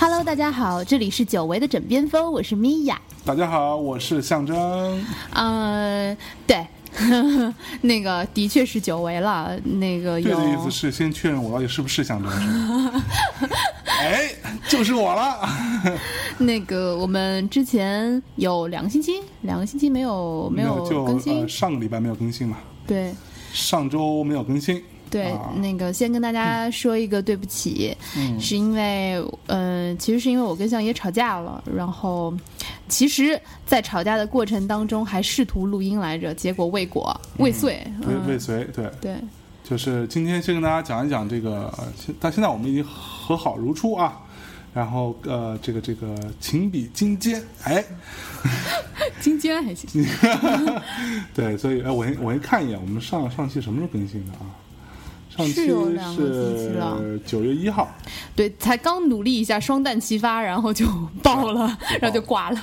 Hello，大家好，这里是久违的枕边风，我是米娅。大家好，我是象征。呃，对，那个的确是久违了，那个有对的意思是先确认我到底是不是象征？哎，就是我了。那个我们之前有两个星期，两个星期没有没有就更新，呃上个礼拜没有更新嘛，对。上周没有更新。对，啊那个先跟大家说一个对不起，嗯是因为，呃，其实是因为我跟相爷吵架了，然后，其实，在吵架的过程当中还试图录音来着，结果未果，未遂。未嗯未遂，对，对，就是今天先跟大家讲一讲这个，但现在我们已经和好如初啊。然后呃，这个这个情比金坚，哎，金坚还行。对，所以哎，我先我先看一眼，我们上上期什么时候更新的啊？上期是有两个星期了是九月一号，对，才刚努力一下，双弹齐发，然后就爆了，然后就挂了。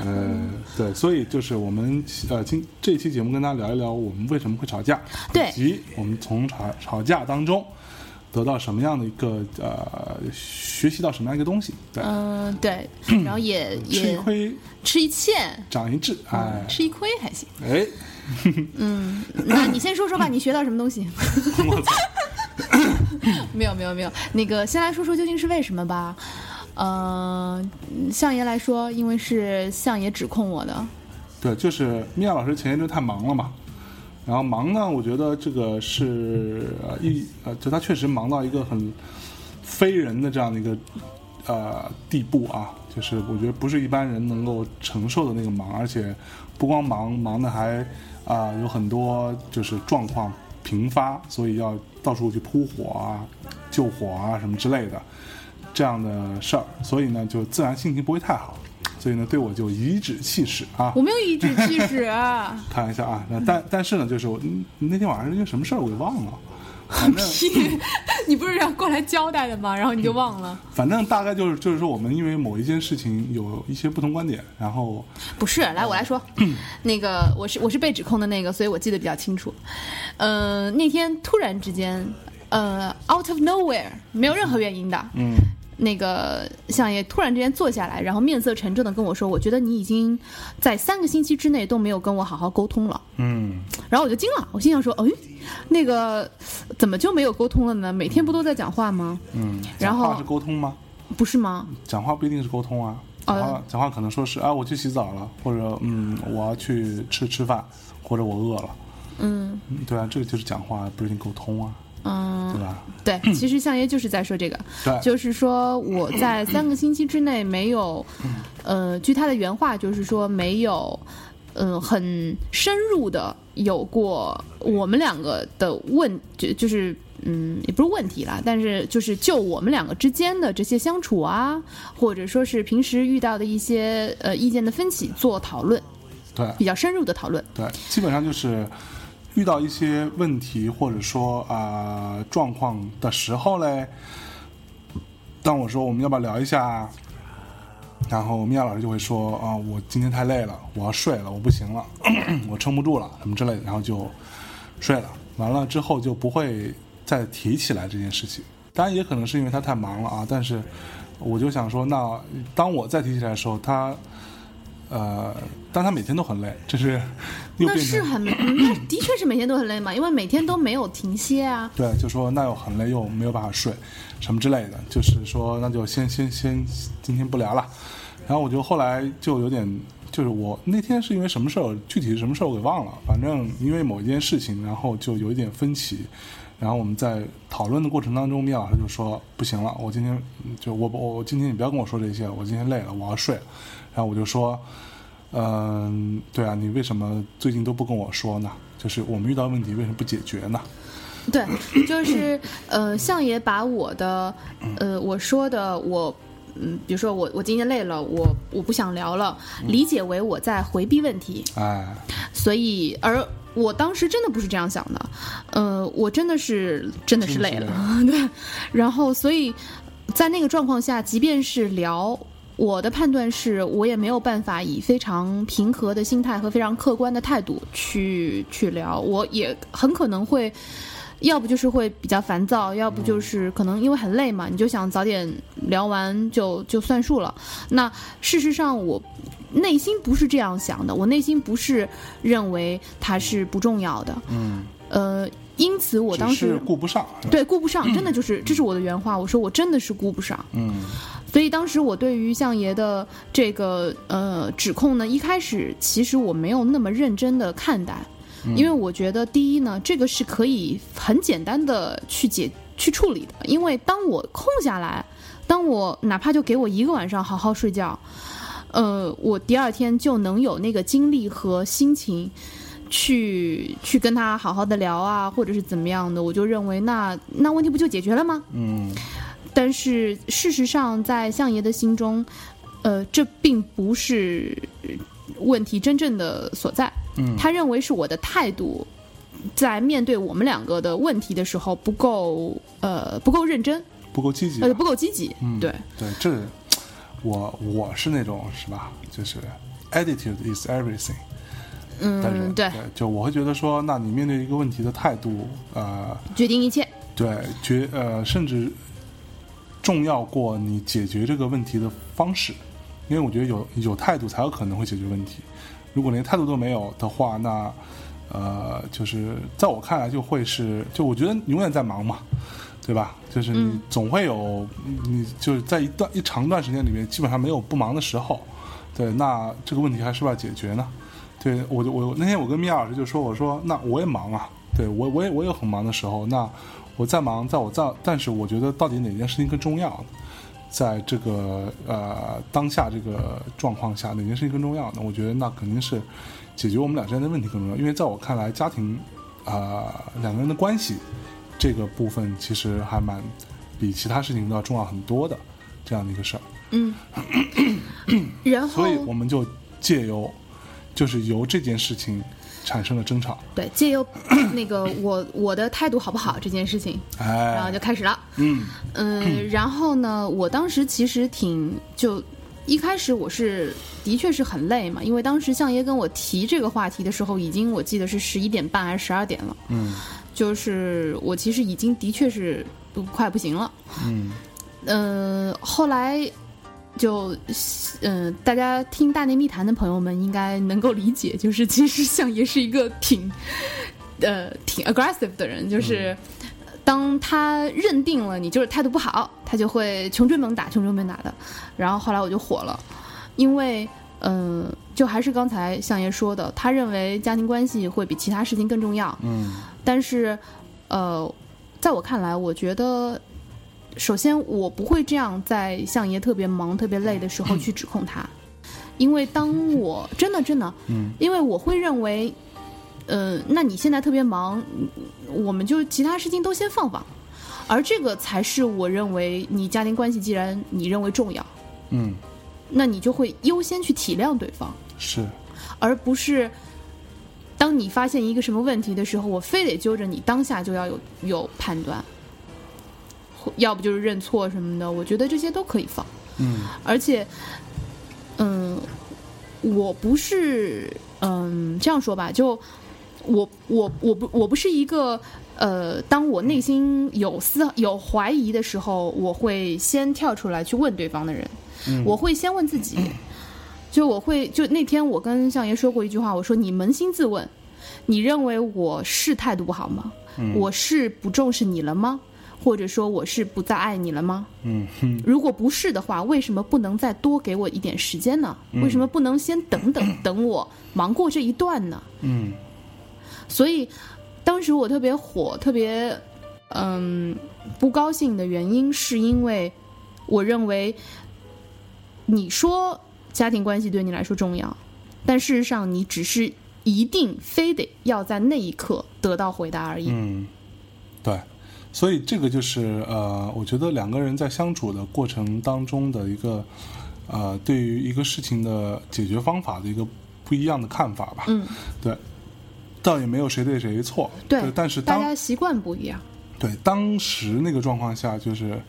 呃，对，所以就是我们呃今这期节目跟大家聊一聊我们为什么会吵架，对以及我们从吵吵架当中得到什么样的一个呃学习到什么样一个东西，对，嗯、对，然后也吃一亏吃一堑，长一智，哎吃一亏还行。哎，那 你先说说吧，你学到什么东西？我操，没有没有没有，那个先来说说究竟是为什么吧。呃，相爷来说，因为是相爷指控我的，对，就是米娅老师前一阵太忙了嘛。然后忙呢，我觉得这个是呃一呃，就他确实忙到一个很非人的这样的一个呃地步啊，就是我觉得不是一般人能够承受的那个忙，而且不光忙，忙的还啊、有很多就是状况频发，所以要到处去扑火啊、救火啊什么之类的这样的事儿，所以呢，就自然心情不会太好，所以呢，对我就颐指气使啊。我没有颐指气使、啊开玩笑啊，那但但是呢，就是我嗯那天晚上因为什么事儿我给忘了，反正 你不是要过来交代的吗？然后你就忘了？反正大概就是就是说我们因为某一件事情有一些不同观点，然后不是，来我来说，那个我是我是被指控的那个，所以我记得比较清楚。呃，那天突然之间，呃，out of nowhere，没有任何原因的，嗯那个相爷突然之间坐下来，然后面色沉重的跟我说：“我觉得你已经在三个星期之内都没有跟我好好沟通了。嗯，”然后我就惊了，我心想说：“哎，那个怎么就没有沟通了呢？每天不都在讲话吗？嗯，然后讲话是沟通吗？不是吗？讲话不一定是沟通啊，哦讲话、讲话可能说是啊我去洗澡了，或者嗯我要去吃吃饭，或者我饿了，嗯嗯对啊，这个就是讲话不一定沟通啊，嗯，对吧？对，其实相爷就是在说这个，对，就是说我在三个星期之内没有，呃，据他的原话就是说没有，嗯、很深入的有过我们两个的问，就就是嗯，也不是问题啦，但是就是就我们两个之间的这些相处啊，或者说是平时遇到的一些呃意见的分歧做讨论，对比较深入的讨论。对，基本上就是遇到一些问题或者说啊、状况的时候嘞，当我说我们要不要聊一下，然后米娅老师就会说啊，我今天太累了，我要睡了，我不行了，我撑不住了，什么之类的，然后就睡了。完了之后就不会再提起来这件事情。当然也可能是因为他太忙了啊，但是我就想说，那当我再提起来的时候，他呃，但他每天都很累，这是又那变成是很，嗯 那的确是每天都很累嘛，因为每天都没有停歇啊。对，就说那又很累，又没有办法睡，什么之类的，就是说那就先先先今天不聊了。然后我就后来就有点，就是我那天是因为什么事儿，具体是什么事儿我给忘了，反正因为某一件事情，然后就有一点分歧。然后我们在讨论的过程当中，米老师就说不行了，我今天就我我我今天你不要跟我说这些了，我今天累了，我要睡了。然后我就说，嗯，对啊，你为什么最近都不跟我说呢？就是我们遇到问题为什么不解决呢？对，就是呃，相爷把我的呃我说的我。嗯，比如说我我今天累了，我我不想聊了，理解为我在回避问题，哎，所以而我当时真的不是这样想的，呃，我真的是真的是累了，对，然后所以在那个状况下，即便是聊。我的判断是我也没有办法以非常平和的心态和非常客观的态度去去聊，我也很可能会，要不就是会比较烦躁，要不就是可能因为很累嘛，你就想早点聊完就就算数了。那事实上我内心不是这样想的，我内心不是认为它是不重要的，嗯，呃，因此我当时顾不上，对顾不上，真的就是这是我的原话，我说我真的是顾不上。嗯所以当时我对于相爷的这个呃指控呢，一开始其实我没有那么认真的看待，因为我觉得第一呢，这个是可以很简单的去解去处理的，因为当我空下来，当我哪怕就给我一个晚上好好睡觉，呃，我第二天就能有那个精力和心情。去去跟他好好的聊啊，或者是怎么样的，我就认为那那问题不就解决了吗？嗯但是事实上，在相爷的心中，呃，这并不是呃问题真正的所在。嗯他认为是我的态度，在面对我们两个的问题的时候不够呃不够认真，不够积极，呃不够积极。嗯对，对，这我我是那种是吧？就是 attitude is everything 嗯，对，就我会觉得说，那你面对一个问题的态度，呃，决定一切。对，决呃，甚至重要过你解决这个问题的方式，因为我觉得有有态度才有可能会解决问题。如果连态度都没有的话，那呃，就是在我看来就会是，就我觉得永远在忙嘛，对吧？就是你嗯总会有，你就是在一段一长段时间里面，基本上没有不忙的时候。对，那这个问题还是不是要解决呢？对我就我那天我跟米娅老师就说，我说那我也忙啊，对我我也我有很忙的时候，那我再忙，在我在，但是我觉得到底哪件事情更重要？在这个呃当下这个状况下，哪件事情更重要呢？我觉得那肯定是解决我们俩之间的问题更重要，因为在我看来，家庭啊、呃两个人的关系这个部分其实还蛮比其他事情都要重要很多的这样的一个事儿。嗯，然后所以我们就借由，就是由这件事情产生了争吵。对借由 那个我我的态度好不好这件事情，然后哎，就开始了。嗯嗯，然后呢，我当时其实挺就一开始我是的确是很累嘛，因为当时相爷跟我提这个话题的时候，已经我记得是十一点半还是十二点了，嗯就是我其实已经的确是都快不行了。嗯嗯、后来就嗯、大家听《大内密谈》的朋友们应该能够理解，就是其实相爷是一个挺呃挺 aggressive 的人，就是。当他认定了你就是态度不好，他就会穷追猛打、穷追猛打的。然后后来我就火了，因为嗯、呃就还是刚才相爷说的，他认为家庭关系会比其他事情更重要。嗯但是，呃，在我看来，我觉得，首先我不会这样在相爷特别忙、特别累的时候去指控他，因为当我真的真的，嗯。因为我会认为，呃，那你现在特别忙，嗯我们就其他事情都先放放，而这个才是我认为你家庭关系既然你认为重要，嗯，那你就会优先去体谅对方。是，而不是当你发现一个什么问题的时候，我非得揪着你当下就要有有判断，或要不就是认错什么的。我觉得这些都可以放，嗯而且，嗯，我不是，嗯，这样说吧，就我我我不我不是一个。呃，当我内心有思有怀疑的时候，我会先跳出来去问对方的人。嗯我会先问自己，就我会就那天我跟相爷说过一句话，我说你扪心自问，你认为我是态度不好吗？嗯我是不重视你了吗？或者说我是不再爱你了吗？嗯如果不是的话，为什么不能再多给我一点时间呢？嗯为什么不能先等等 等我忙过这一段呢？嗯所以当时我特别火，特别嗯不高兴的原因，是因为我认为你说家庭关系对你来说重要，但事实上你只是一定非得要在那一刻得到回答而已。嗯，对，所以这个就是呃，我觉得两个人在相处的过程当中的一个呃，对于一个事情的解决方法的一个不一样的看法吧。嗯对，倒也没有谁对谁错。对，但是当大家习惯不一样。对当时那个状况下，就是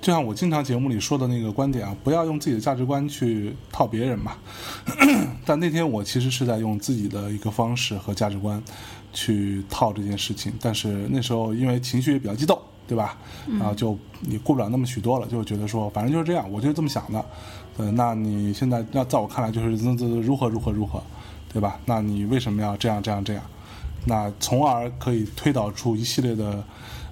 就像我经常节目里说的那个观点啊，不要用自己的价值观去套别人嘛。但那天我其实是在用自己的一个方式和价值观去套这件事情，但是那时候因为情绪也比较激动，对吧？然后就你顾不了那么许多了，就觉得说反正就是这样，我就是这么想的。呃，那你现在那在我看来就是如何如何如何，对吧？那你为什么要这样这样这样？那从而可以推导出一系列的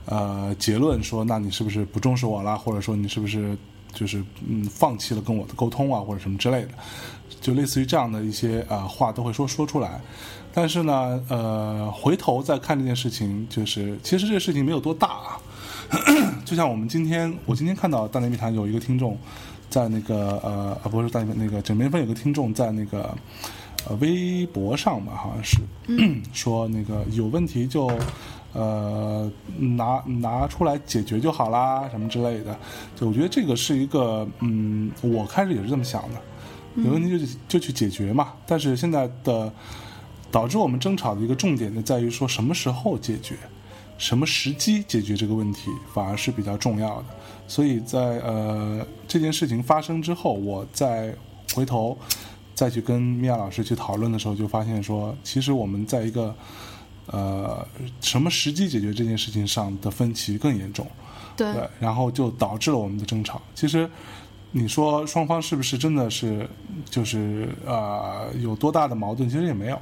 呃结论，说那你是不是不重视我了，或者说你是不是就是嗯放弃了跟我的沟通啊，或者什么之类的，就类似于这样的一些啊、呃话都会说说出来。但是呢，呃，回头再看这件事情，就是其实这个事情没有多大啊。就像我们今天，我今天看到大内密谈有一个听众在那个呃呃不是大内那个枕边风有个听众在那个呃微博上吧，好像是、说那个有问题就呃拿拿出来解决就好啦，什么之类的。就我觉得这个是一个嗯，我开始也是这么想的，有问题就就去解决嘛。但是现在的导致我们争吵的一个重点就在于说什么时候解决。什么时机解决这个问题，反而是比较重要的。所以在呃这件事情发生之后，我再回头再去跟米娅老师去讨论的时候，就发现说，其实我们在一个呃什么时机解决这件事情上的分歧更严重，对对，然后就导致了我们的争吵。其实你说双方是不是真的是就是呃有多大的矛盾？其实也没有，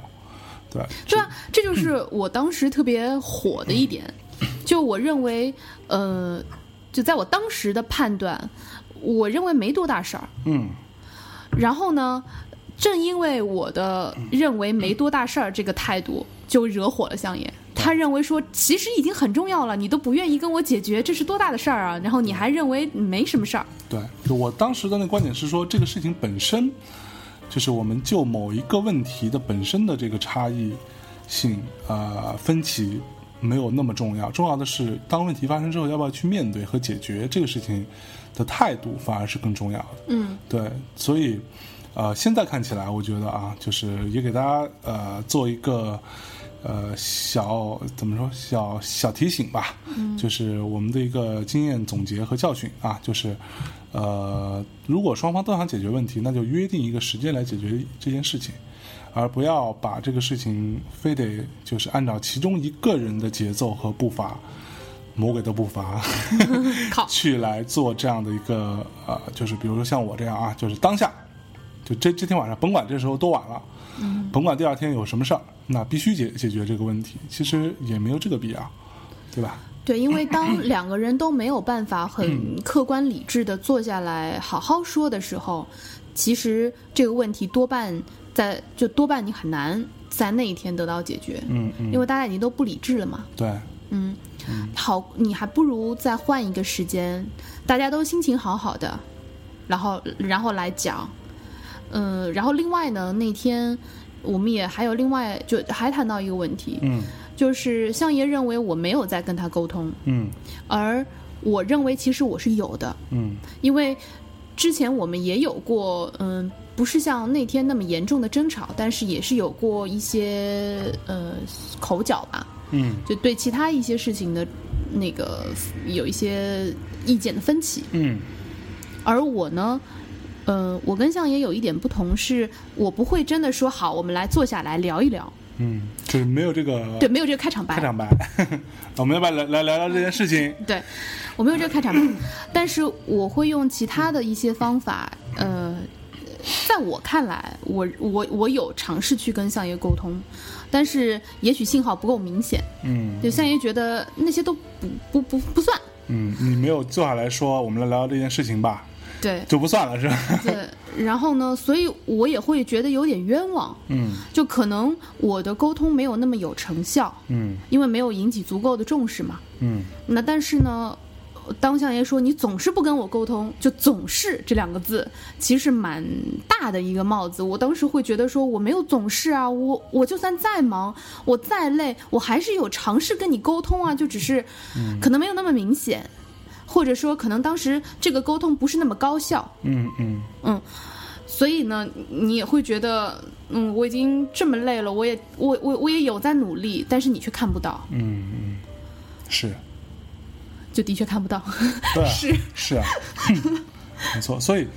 对，对啊，这就是我当时特别火的一点，就我认为，呃，就在我当时的判断，我认为没多大事儿。嗯然后呢，正因为我的认为没多大事儿这个态度，就惹火了相爷。他认为说，其实已经很重要了，你都不愿意跟我解决，这是多大的事儿啊？然后你还认为没什么事儿，对，就我当时的那个观点是说，这个事情本身就是我们就某一个问题的本身的这个差异性呃分歧没有那么重要，重要的是当问题发生之后要不要去面对和解决这个事情的态度反而是更重要的。嗯，对，所以呃，现在看起来，我觉得啊，就是也给大家呃做一个呃小怎么说小小提醒吧，就是我们的一个经验总结和教训啊，就是呃，如果双方都想解决问题，那就约定一个时间来解决这件事情。而不要把这个事情非得就是按照其中一个人的节奏和步伐，魔鬼的步伐，去来做这样的一个呃，就是比如说像我这样啊，就是当下，就这这天晚上，甭管这时候多晚了，嗯，甭管第二天有什么事儿，那必须解解决这个问题。其实也没有这个必要，对吧？对，因为当两个人都没有办法很客观理智的坐下来好好说的时候，其实这个问题多半在就多半你很难在那一天得到解决，嗯嗯，因为大家已经都不理智了嘛。对，嗯，好，你还不如再换一个时间，大家都心情好好的，然后然后来讲，嗯，然后另外呢，那天我们也还有另外就还谈到一个问题，嗯就是相爷认为我没有在跟他沟通，嗯。而我认为其实我是有的，嗯。因为之前我们也有过，嗯，不是像那天那么严重的争吵，但是也是有过一些呃口角吧，嗯。就对其他一些事情的那个有一些意见的分歧。嗯。而我呢，呃，我跟相爷有一点不同，是我不会真的说好，我们来坐下来聊一聊，嗯，就是没有这个对，没有这个开场白，开场白，我们要不要来来聊聊这件事情？对，我没有这个开场白，但是我会用其他的一些方法，呃，在我看来，我我我有尝试去跟相爷沟通，但是也许信号不够明显，嗯。就相爷觉得那些都不不不不算，嗯，你没有坐下来说，我们来聊聊这件事情吧，对。就不算了是吧？对，然后呢，所以我也会觉得有点冤枉，嗯。就可能我的沟通没有那么有成效，嗯。因为没有引起足够的重视嘛。嗯。那但是呢，当相爷说你总是不跟我沟通，就总是这两个字，其实蛮大的一个帽子。我当时会觉得说我没有总是啊，我我就算再忙，我再累，我还是有尝试跟你沟通啊，就只是可能没有那么明显，或者说可能当时这个沟通不是那么高效。嗯嗯嗯所以呢，你也会觉得，嗯，我已经这么累了，我也我我我也有在努力，但是你却看不到，嗯嗯，是，就的确看不到。对啊，是是啊，没错。所以，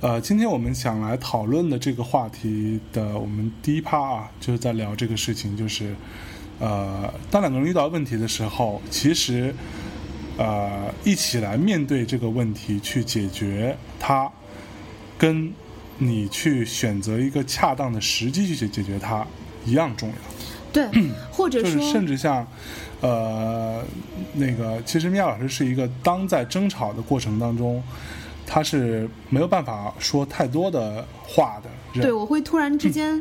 呃，今天我们想来讨论的这个话题的，我们第一趴啊，就是在聊这个事情，就是，呃，当两个人遇到问题的时候，其实，呃，一起来面对这个问题，去解决它，跟你去选择一个恰当的时机去解解决它一样重要。对，或者就是说，甚至像，呃，那个，其实米娅老师是一个当在争吵的过程当中，他是没有办法说太多的话的人。对我会突然之间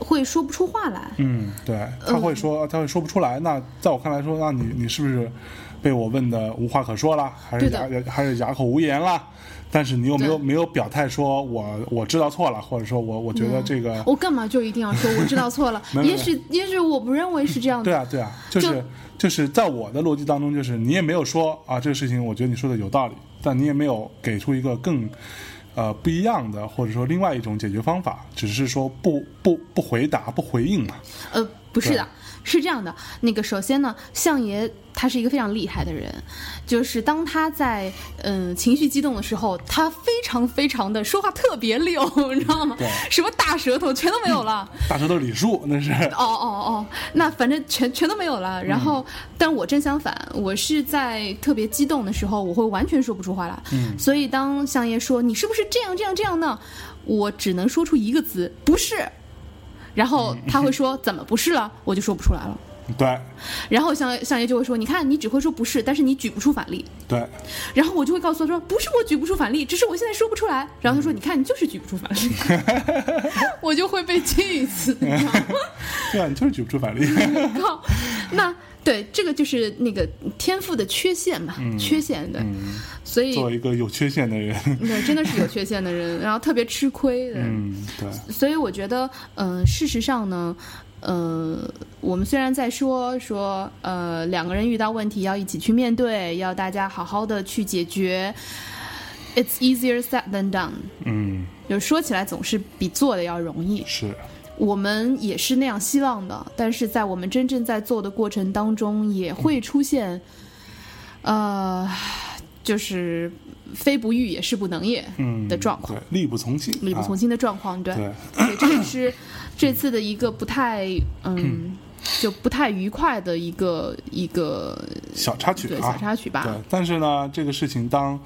会说不出话来。嗯，对，他会说，他会说不出来。那在我看来说，那你你是不是被我问的无话可说了，还是哑还是哑口无言了？但是你又没有没有表态说我我知道错了，或者说我我觉得这个我干嘛就一定要说我知道错了？也许也许我不认为是这样的。对啊，对啊，就是就就是在我的逻辑当中，就是你也没有说啊，这个事情我觉得你说的有道理，但你也没有给出一个更呃不一样的，或者说另外一种解决方法，只是说不不不回答不回应嘛。呃，不是的，是这样的。那个首先呢，相爷他是一个非常厉害的人，就是当他在嗯、情绪激动的时候，他非常非常的说话特别溜，你知道吗对？什么大舌头全都没有了。大舌头李树那是 哦哦哦，那反正全全都没有了。然后，但我正相反，我是在特别激动的时候，我会完全说不出话来。嗯所以当相爷说你是不是这样这样这样呢，我只能说出一个字，不是。然后他会说怎么不是了，我就说不出来了。对然后相相爷就会说，你看你只会说不是，但是你举不出反例。对然后我就会告诉他说，不是我举不出反例，只是我现在说不出来。然后他说，你看你就是举不出反例，我就会被气死，你知道吗？对啊，你就是举不出反例。靠，那对这个就是那个天赋的缺陷嘛，缺陷对，所以做一个有缺陷的人，对真的是有缺陷的人，然后特别吃亏的，嗯，对，所以我觉得，嗯、事实上呢。呃，我们虽然在说说，呃，两个人遇到问题要一起去面对，要大家好好的去解决。It's easier said than done，嗯，就是说起来总是比做的要容易。是，我们也是那样希望的，但是在我们真正在做的过程当中，也会出现，呃，就是非不欲也是不能也嗯的状况，对，力不从心，啊力不从心的状况，对，这也是 这次的一个不太，嗯，就不太愉快的一个一个小插曲对啊，小插曲吧。对，但是呢，这个事情当，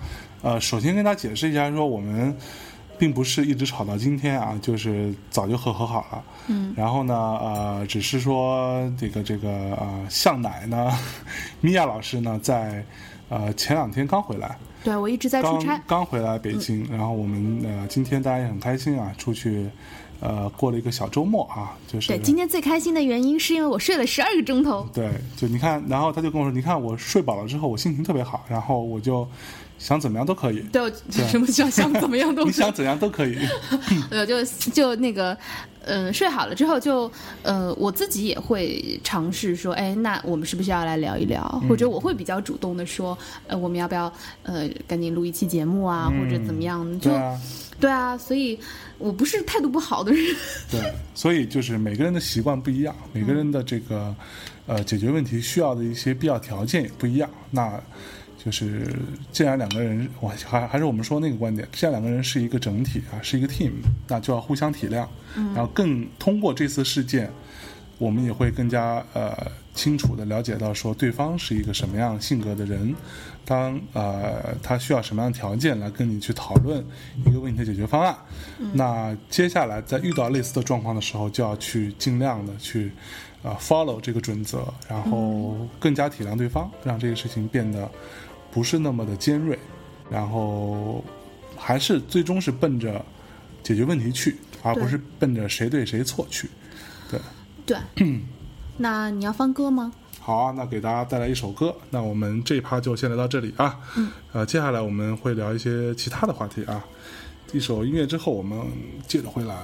呃，首先跟大家解释一下，说我们并不是一直吵到今天啊，就是早就和和好了。嗯。然后呢，呃，只是说这个这个呃，向奶呢，米娅老师呢，在呃前两天刚回来，对我一直在出差，嗯刚回来北京，然后我们呃今天大家也很开心啊，出去呃过了一个小周末啊，就是对，今天最开心的原因是因为我睡了十二个钟头。对，就你看，然后他就跟我说，你看我睡饱了之后，我心情特别好，然后我就想怎么样都可以，对，我什么叫想怎么样都你可以 想怎样都可以。我，就就那个，嗯、睡好了之后就，呃，我自己也会尝试说，哎，那我们是不是要来聊一聊？或者我会比较主动的说，呃，我们要不要呃赶紧录一期节目啊，或者怎么样？就对啊，对啊，所以我不是态度不好的人。对，所以就是每个人的习惯不一样，每个人的这个呃解决问题需要的一些必要条件也不一样。那就是既然两个人，我还还是我们说那个观点，既然两个人是一个整体啊，是一个 team，那就要互相体谅，然后更通过这次事件，我们也会更加呃清楚的了解到说对方是一个什么样性格的人，当呃他需要什么样的条件来跟你去讨论一个问题的解决方案。那接下来在遇到类似的状况的时候，就要去尽量的去呃 follow 这个准则，然后更加体谅对方，让这个事情变得不是那么的尖锐，然后还是最终是奔着解决问题去，而不是奔着谁对谁错去。对。对，那你要放歌吗？好啊，那给大家带来一首歌。那我们这一趴就先聊到这里啊。嗯。呃，接下来我们会聊一些其他的话题啊。一首音乐之后，我们接着回来。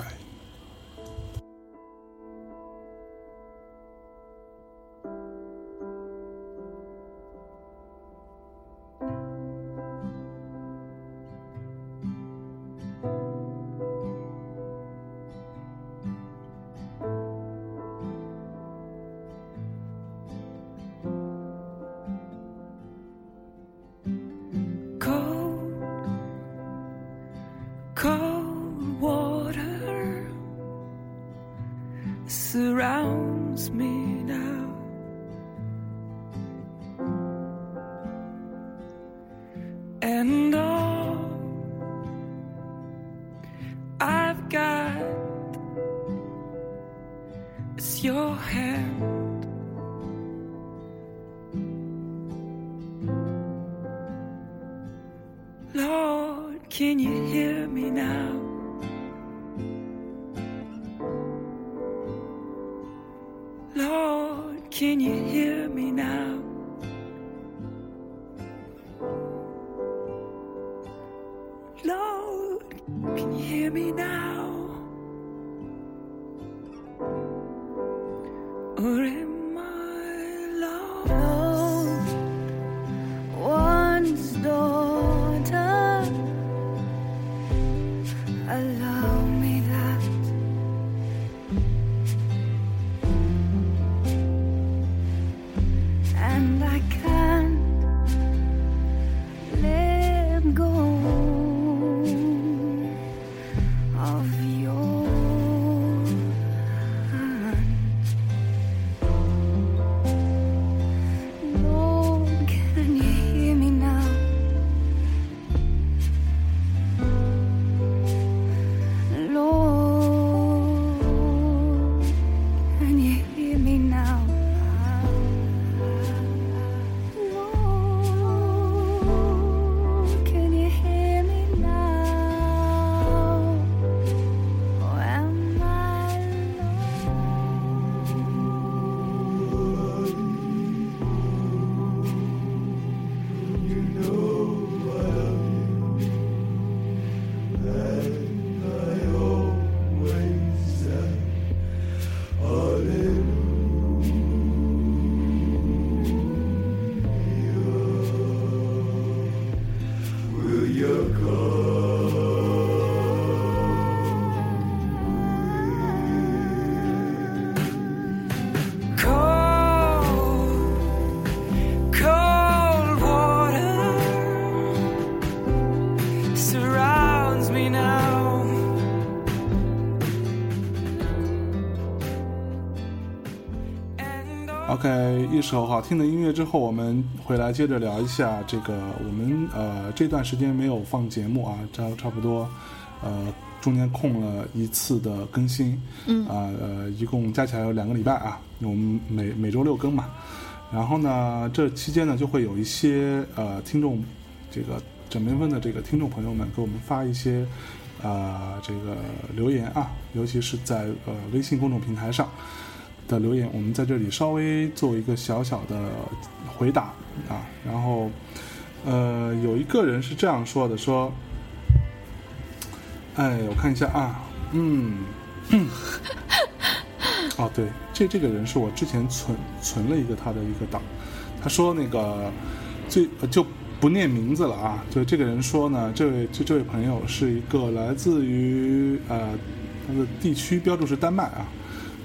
一首好听了音乐之后，我们回来接着聊一下这个我们呃这段时间没有放节目啊，差差不多呃中间空了一次的更新，嗯。啊呃一共加起来有两个礼拜啊，我们每每周六更嘛，然后呢这期间呢就会有一些呃听众这个枕边风的这个听众朋友们给我们发一些啊、这个留言啊，尤其是在呃微信公众平台上。的留言，我们在这里稍微做一个小小的回答啊。然后，呃，有一个人是这样说的：说，哎，我看一下啊，嗯，哦，对，这这个人是我之前存存了一个他的一个档，他说那个最就不念名字了啊，就这个人说呢，这位就这位朋友是一个来自于呃他的地区标注是丹麦啊。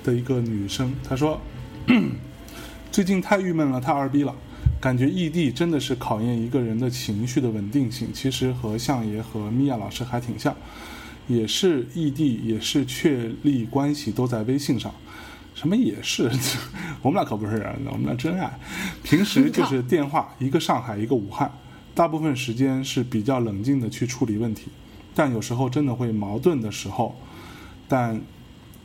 的一个女生，她说：“ 最近太郁闷了，太二逼了，感觉异地真的是考验一个人的情绪的稳定性。其实和相爷和米娅老师还挺像，也是异地，也是确立关系都在微信上。什么也是，我们俩可不是人，我们俩真爱。平时就是电话，一个上海，一个武汉，大部分时间是比较冷静的去处理问题，但有时候真的会矛盾的时候，但。”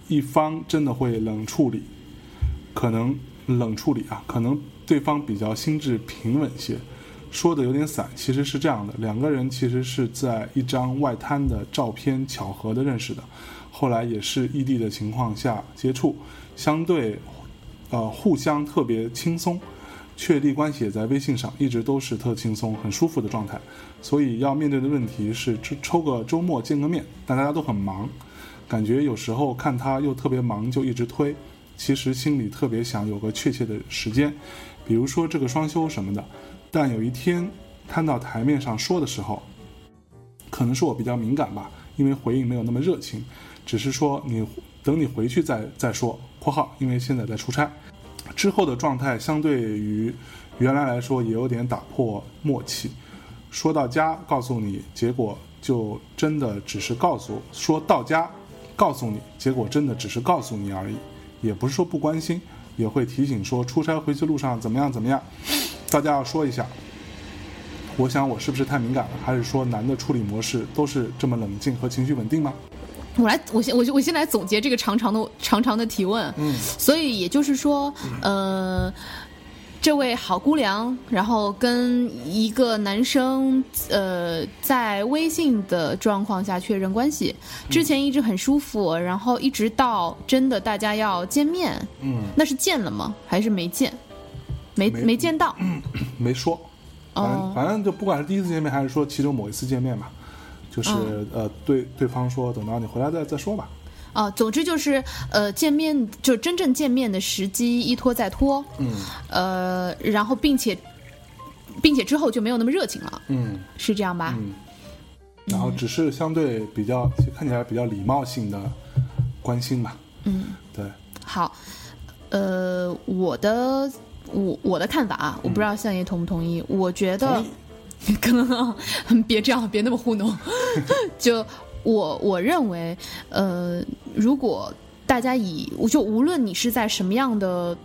一方真的会冷处理，可能冷处理啊，可能对方比较心智平稳些，说的有点散。其实是这样的，两个人其实是在一张外滩的照片巧合的认识的，后来也是异地的情况下接触，相对呃互相特别轻松，确立关系也在微信上，一直都是特轻松、很舒服的状态。所以要面对的问题是，抽抽个周末见个面，但大家都很忙。感觉有时候看他又特别忙，就一直推。其实心里特别想有个确切的时间，比如说这个双休什么的。但有一天摊到台面上说的时候，可能是我比较敏感吧，因为回应没有那么热情，只是说你等你回去再再说。（括号因为现在在出差）之后的状态相对于原来来说也有点打破默契。说到家告诉你，结果就真的只是告诉说到家。告诉你，结果真的只是告诉你而已，也不是说不关心，也会提醒说出差回去路上怎么样怎么样，大家要说一下。我想我是不是太敏感了，还是说男的处理模式都是这么冷静和情绪稳定吗？我来，我先我我先来总结这个长长的长长的提问。嗯，所以也就是说，呃，这位好姑娘，然后跟一个男生，呃，在微信的状况下确认关系，之前一直很舒服，然后一直到真的大家要见面，嗯，那是见了吗？还是没见？没没没见到？没说，反正、哦反正就不管是第一次见面，还是说其中某一次见面吧，就是、嗯呃对对方说等到你回来再再说吧。啊，总之就是，呃，见面就真正见面的时机一拖再拖，嗯。呃，然后并且，并且之后就没有那么热情了，嗯。是这样吧？嗯，然后只是相对比较看起来比较礼貌性的关心吧。嗯，对，好，呃，我的我我的看法啊，我不知道相爷同不同意。我觉得 可能别这样，别那么糊弄。就我我认为，呃，如果大家以就无论你是在什么样的。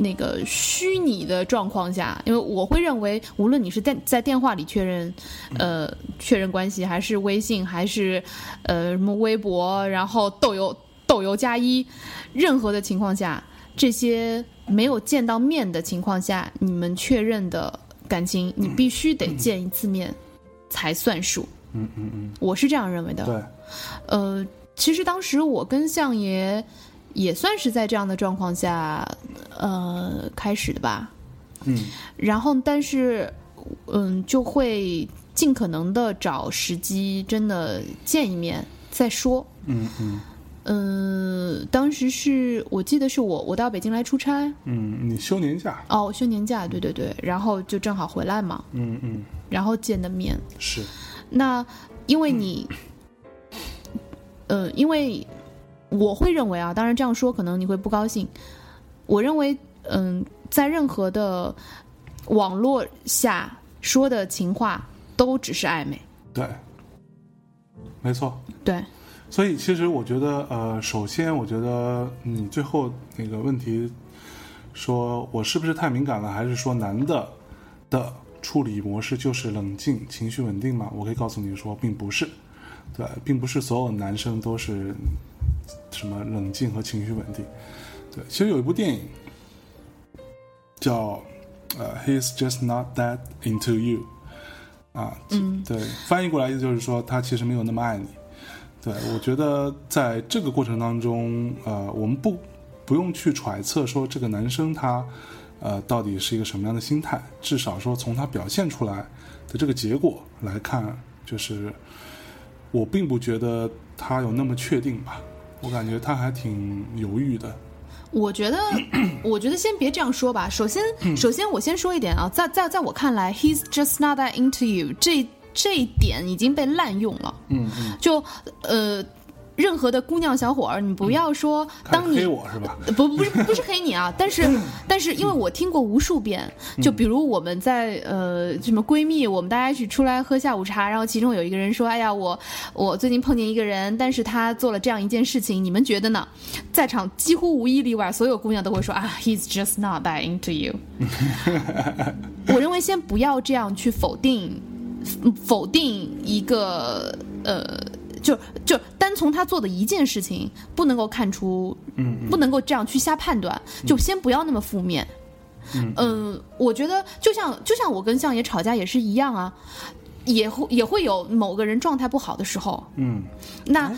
那个虚拟的状况下，因为我会认为，无论你是电在电话里确认，呃，确认关系，还是微信，还是呃什么微博，然后豆油豆油加一，任何的情况下，这些没有见到面的情况下，你们确认的感情，你必须得见一次面才算数。嗯嗯嗯，我是这样认为的。对，呃，其实当时我跟相爷也算是在这样的状况下，呃，开始的吧。嗯。然后，但是，嗯，就会尽可能的找时机，真的见一面再说。嗯嗯。嗯，当时是我记得是我我到北京来出差，嗯，你休年假，哦，我休年假，对对对，然后就正好回来嘛，嗯嗯。然后见的面。是，那因为你，呃，因为我会认为啊，当然这样说可能你会不高兴。我认为，嗯、在任何的网络下说的情话都只是暧昧。对，没错。对，所以其实我觉得，呃，首先我觉得你最后那个问题，说我是不是太敏感了，还是说男的的处理模式就是冷静、情绪稳定嘛？我可以告诉你说，并不是，对，并不是所有男生都是什么冷静和情绪稳定。对，其实有一部电影叫呃，He's just not that into you，啊，嗯对，翻译过来意思就是说他其实没有那么爱你。对，我觉得在这个过程当中，呃，我们不不用去揣测说这个男生他呃到底是一个什么样的心态，至少说从他表现出来的这个结果来看，就是我并不觉得他有那么确定吧，我感觉他还挺犹豫的。我觉得，我觉得先别这样说吧。首先，首先我先说一点啊，在在在我看来，he's just not that into you 这这一点已经被滥用了。嗯嗯，就呃，任何的姑娘小伙儿，你不要说，当你黑我是吧？不不是不是黑你啊，但是但是因为我听过无数遍，就比如我们在呃什么闺蜜，我们大家一起出来喝下午茶，然后其中有一个人说，哎呀我我最近碰见一个人，但是他做了这样一件事情，你们觉得呢？在场几乎无一例外，所有姑娘都会说啊，he's just not that into you。我认为先不要这样去否定否定一个呃。就就单从他做的一件事情，不能够看出，嗯嗯不能够这样去瞎判断，就先不要那么负面。嗯嗯，我觉得就像就像我跟相爷吵架也是一样啊，也会也会有某个人状态不好的时候。嗯，那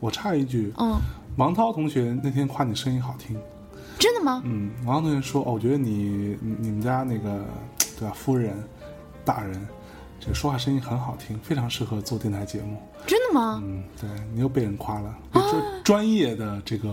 我插一句，嗯，王涛同学那天夸你声音好听，真的吗？嗯，王涛同学说，哦，我觉得你你你们家那个对吧，夫人大人，这个说话声音很好听，非常适合做电台节目。真的吗？嗯，对你又被人夸了，专专业的这个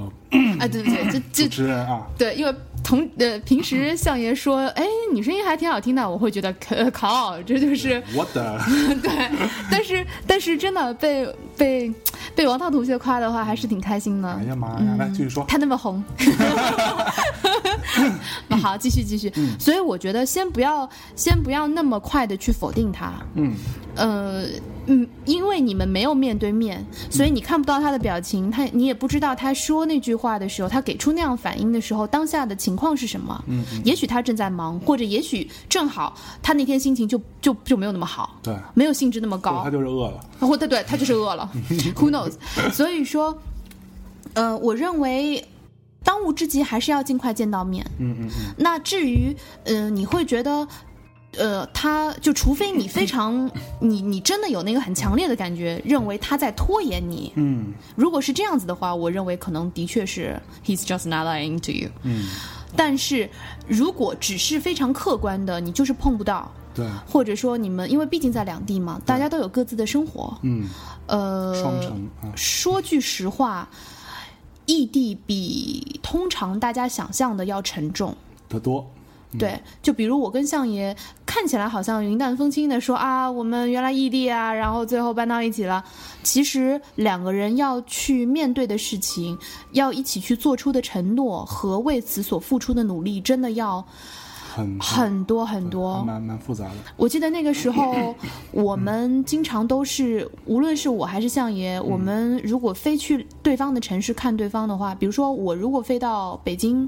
啊，对对对，这 主这持人啊，对，因为同呃平时相爷说，哎，你声音还挺好听的，我会觉得可靠，这就是我的，对，但是但是真的被被被王涛同学夸的话，还是挺开心的。哎呀妈呀，来继续说，他那么红，好，继续继续。所以我觉得先不要先不要那么快的去否定他，嗯呃，嗯，因为你们没有面对面，所以你看不到他的表情，他你也不知道他说那句话的时候，他给出那样反应的时候，当下的情况是什么。嗯也许他正在忙，或者也许正好他那天心情就就就没有那么好，对，没有兴致那么高他，就是饿了。或对对，他就是饿了，Who knows？所以说，呃，我认为当务之急还是要尽快见到面。嗯嗯嗯，那至于，呃，你会觉得，呃，他就除非你非常，你你真的有那个很强烈的感觉，认为他在拖延你。嗯。如果是这样子的话，我认为可能的确是 he's just not lying to you。嗯，但是如果只是非常客观的，你就是碰不到，对，或者说你们因为毕竟在两地嘛，大家都有各自的生活，嗯，呃，双城啊，说句实话，异地比通常大家想象的要沉重。得多。对，就比如我跟相爷看起来好像云淡风轻的说啊，我们原来异地啊，然后最后搬到一起了。其实两个人要去面对的事情，要一起去做出的承诺和为此所付出的努力，真的要很很多很多。蛮蛮复杂的。我记得那个时候，我们经常都是，无论是我还是相爷，我们如果飞去对方的城市看对方的话，比如说我如果飞到北京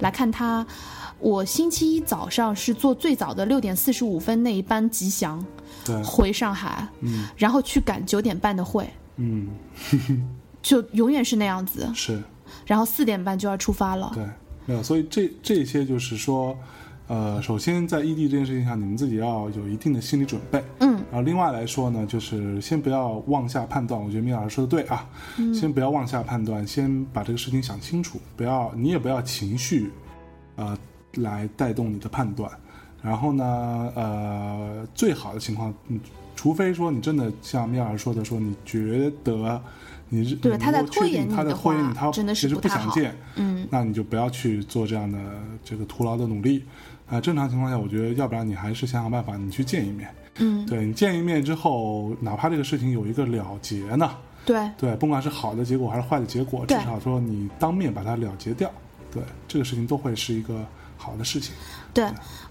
来看他，我星期一早上是坐最早的六点四十五分那一班吉祥对，回上海，嗯然后去赶九点半的会，嗯，就永远是那样子，是然后四点半就要出发了。对，没有。所以这这些就是说，呃，首先在异地这件事情上，你们自己要有一定的心理准备。嗯然后另外来说呢，就是先不要妄下判断，我觉得米老师说的对啊，先不要妄下判断，先把这个事情想清楚，不要你也不要情绪，呃，来带动你的判断。然后呢，呃，最好的情况，嗯，除非说你真的像米老师说的，说你觉得你是对他在你能够确定他在拖延你的话拖延你，他真的是其实不想见，嗯那你就不要去做这样的这个徒劳的努力。啊、正常情况下，我觉得要不然你还是想想办法，你去见一面。嗯，对你见一面之后，哪怕这个事情有一个了结呢，对，对，不管是好的结果还是坏的结果，至少说你当面把它了结掉，对，这个事情都会是一个好的事情。对，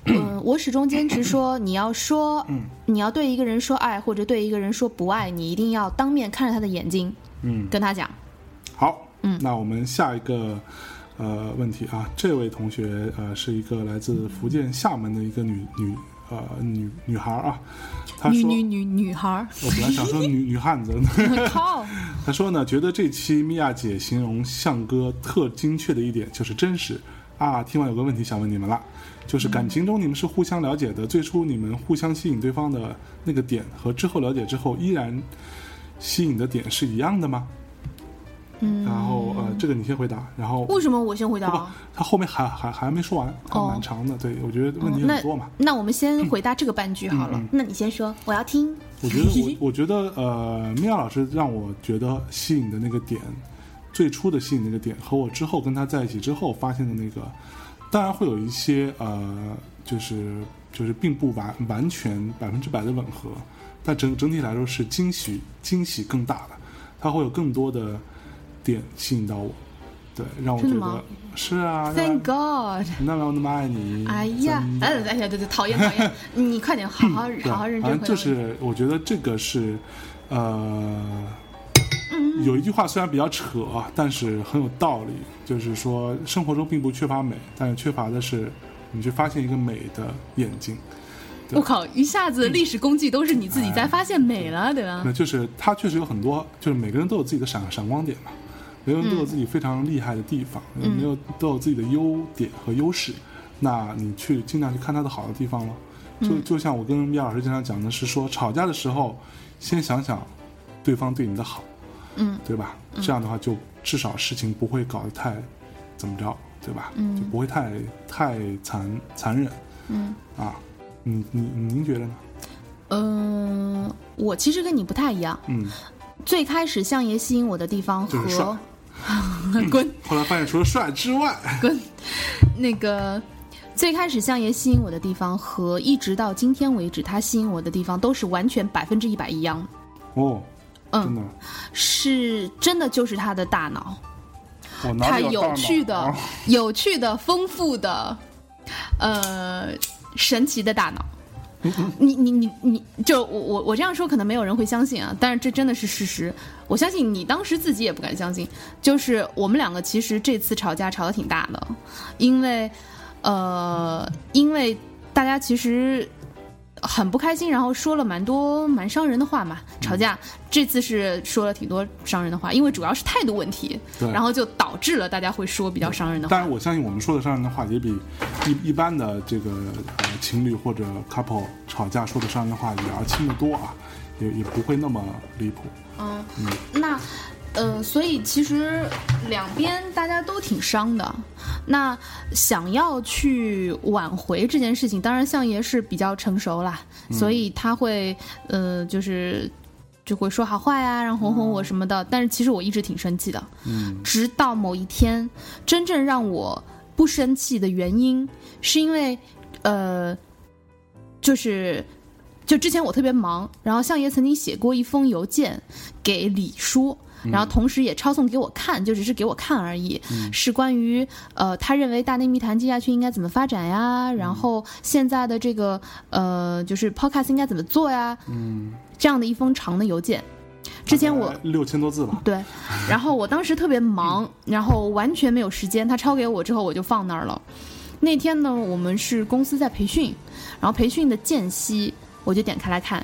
嗯，我始终坚持说，你要说，嗯你要对一个人说爱，或者对一个人说不爱，你一定要当面看着他的眼睛嗯，跟他讲。好，嗯那我们下一个呃问题啊，这位同学呃是一个来自福建厦门的一个女女呃女女孩啊，她说，女女女女孩儿，我本来想说女女汉子。靠，他说呢，觉得这期米娅姐形容向哥特精确的一点就是真实啊。听完有个问题想问你们了，就是感情中你们是互相了解的，最初你们互相吸引对方的那个点和之后了解之后依然吸引的点是一样的吗？嗯，然后呃，这个你先回答，然后为什么我先回答啊？他后面还还还没说完，还哦蛮长的。对，我觉得问题很多嘛。那我们先回答这个半句好了。那你先说，我要听。我觉得我我觉得呃，米娅老师让我觉得吸引的那个点，最初的吸引那个点和我之后跟他在一起之后发现的那个，当然会有一些呃，就是就是并不完完全百分之百的吻合，但整整体来说是惊喜惊喜更大的，它会有更多的点吸引到我，对，让我觉得是啊，Thank God！那么那么爱你，哎呀，哎哎呀，对对，讨厌讨厌，你快点好好 好好认真。就是我觉得这个是，呃，有一句话虽然比较扯啊，但是很有道理，就是说生活中并不缺乏美，但是缺乏的是你去发现一个美的眼睛。我靠，一下子历史功绩都是你自己在发现美了，对吧？那就是它确实有很多，就是每个人都有自己的闪闪光点嘛，每个人都有自己非常厉害的地方，嗯没有都有自己的优点和优势。那你去尽量去看他的好的地方咯。嗯就就像我跟米娅老师经常讲的是说，吵架的时候先想想对方对你的好，嗯，对吧？这样的话就至少事情不会搞得太怎么着，对吧？嗯，就不会太太残残忍。嗯啊，你你您觉得呢？嗯、我其实跟你不太一样。嗯，最开始相爷吸引我的地方和滚。后来发现除了帅之外，滚，那个最开始相爷吸引我的地方和一直到今天为止他吸引我的地方都是完全百分之一百一样，哦，嗯，是真的就是他的大脑，他有趣的、啊有趣的、丰富的。呃神奇的大脑。你你你你就我我我这样说可能没有人会相信啊，但是这真的是事实。我相信你当时自己也不敢相信，就是我们两个其实这次吵架吵得挺大的，因为呃因为大家其实很不开心，然后说了蛮多蛮伤人的话嘛。吵架这次是说了挺多伤人的话，因为主要是态度问题，然后就导致了大家会说比较伤人的话。当然，我相信我们说的伤人的话也比一一般的这个呃情侣或者 couple 吵架说的伤人的话也要轻得多啊，也也不会那么离谱。嗯嗯，那呃，所以其实两边大家都挺伤的。那想要去挽回这件事情，当然相爷是比较成熟啦，所以他会呃，就是就会说好话呀，然后哄哄我什么的。但是其实我一直挺生气的，嗯直到某一天，真正让我不生气的原因，是因为呃，就是就之前我特别忙，然后相爷曾经写过一封邮件给李叔。然后同时也抄送给我看，就只是给我看而已，是关于呃他认为大内密谈接下去应该怎么发展呀，然后现在的这个呃就是 podcast 应该怎么做呀，嗯，这样的一封长的邮件。之前我六千多字吧，对，然后我当时特别忙，然后完全没有时间。他抄给我之后，我就放那儿了。那天呢，我们是公司在培训，然后培训的间隙，我就点开来看。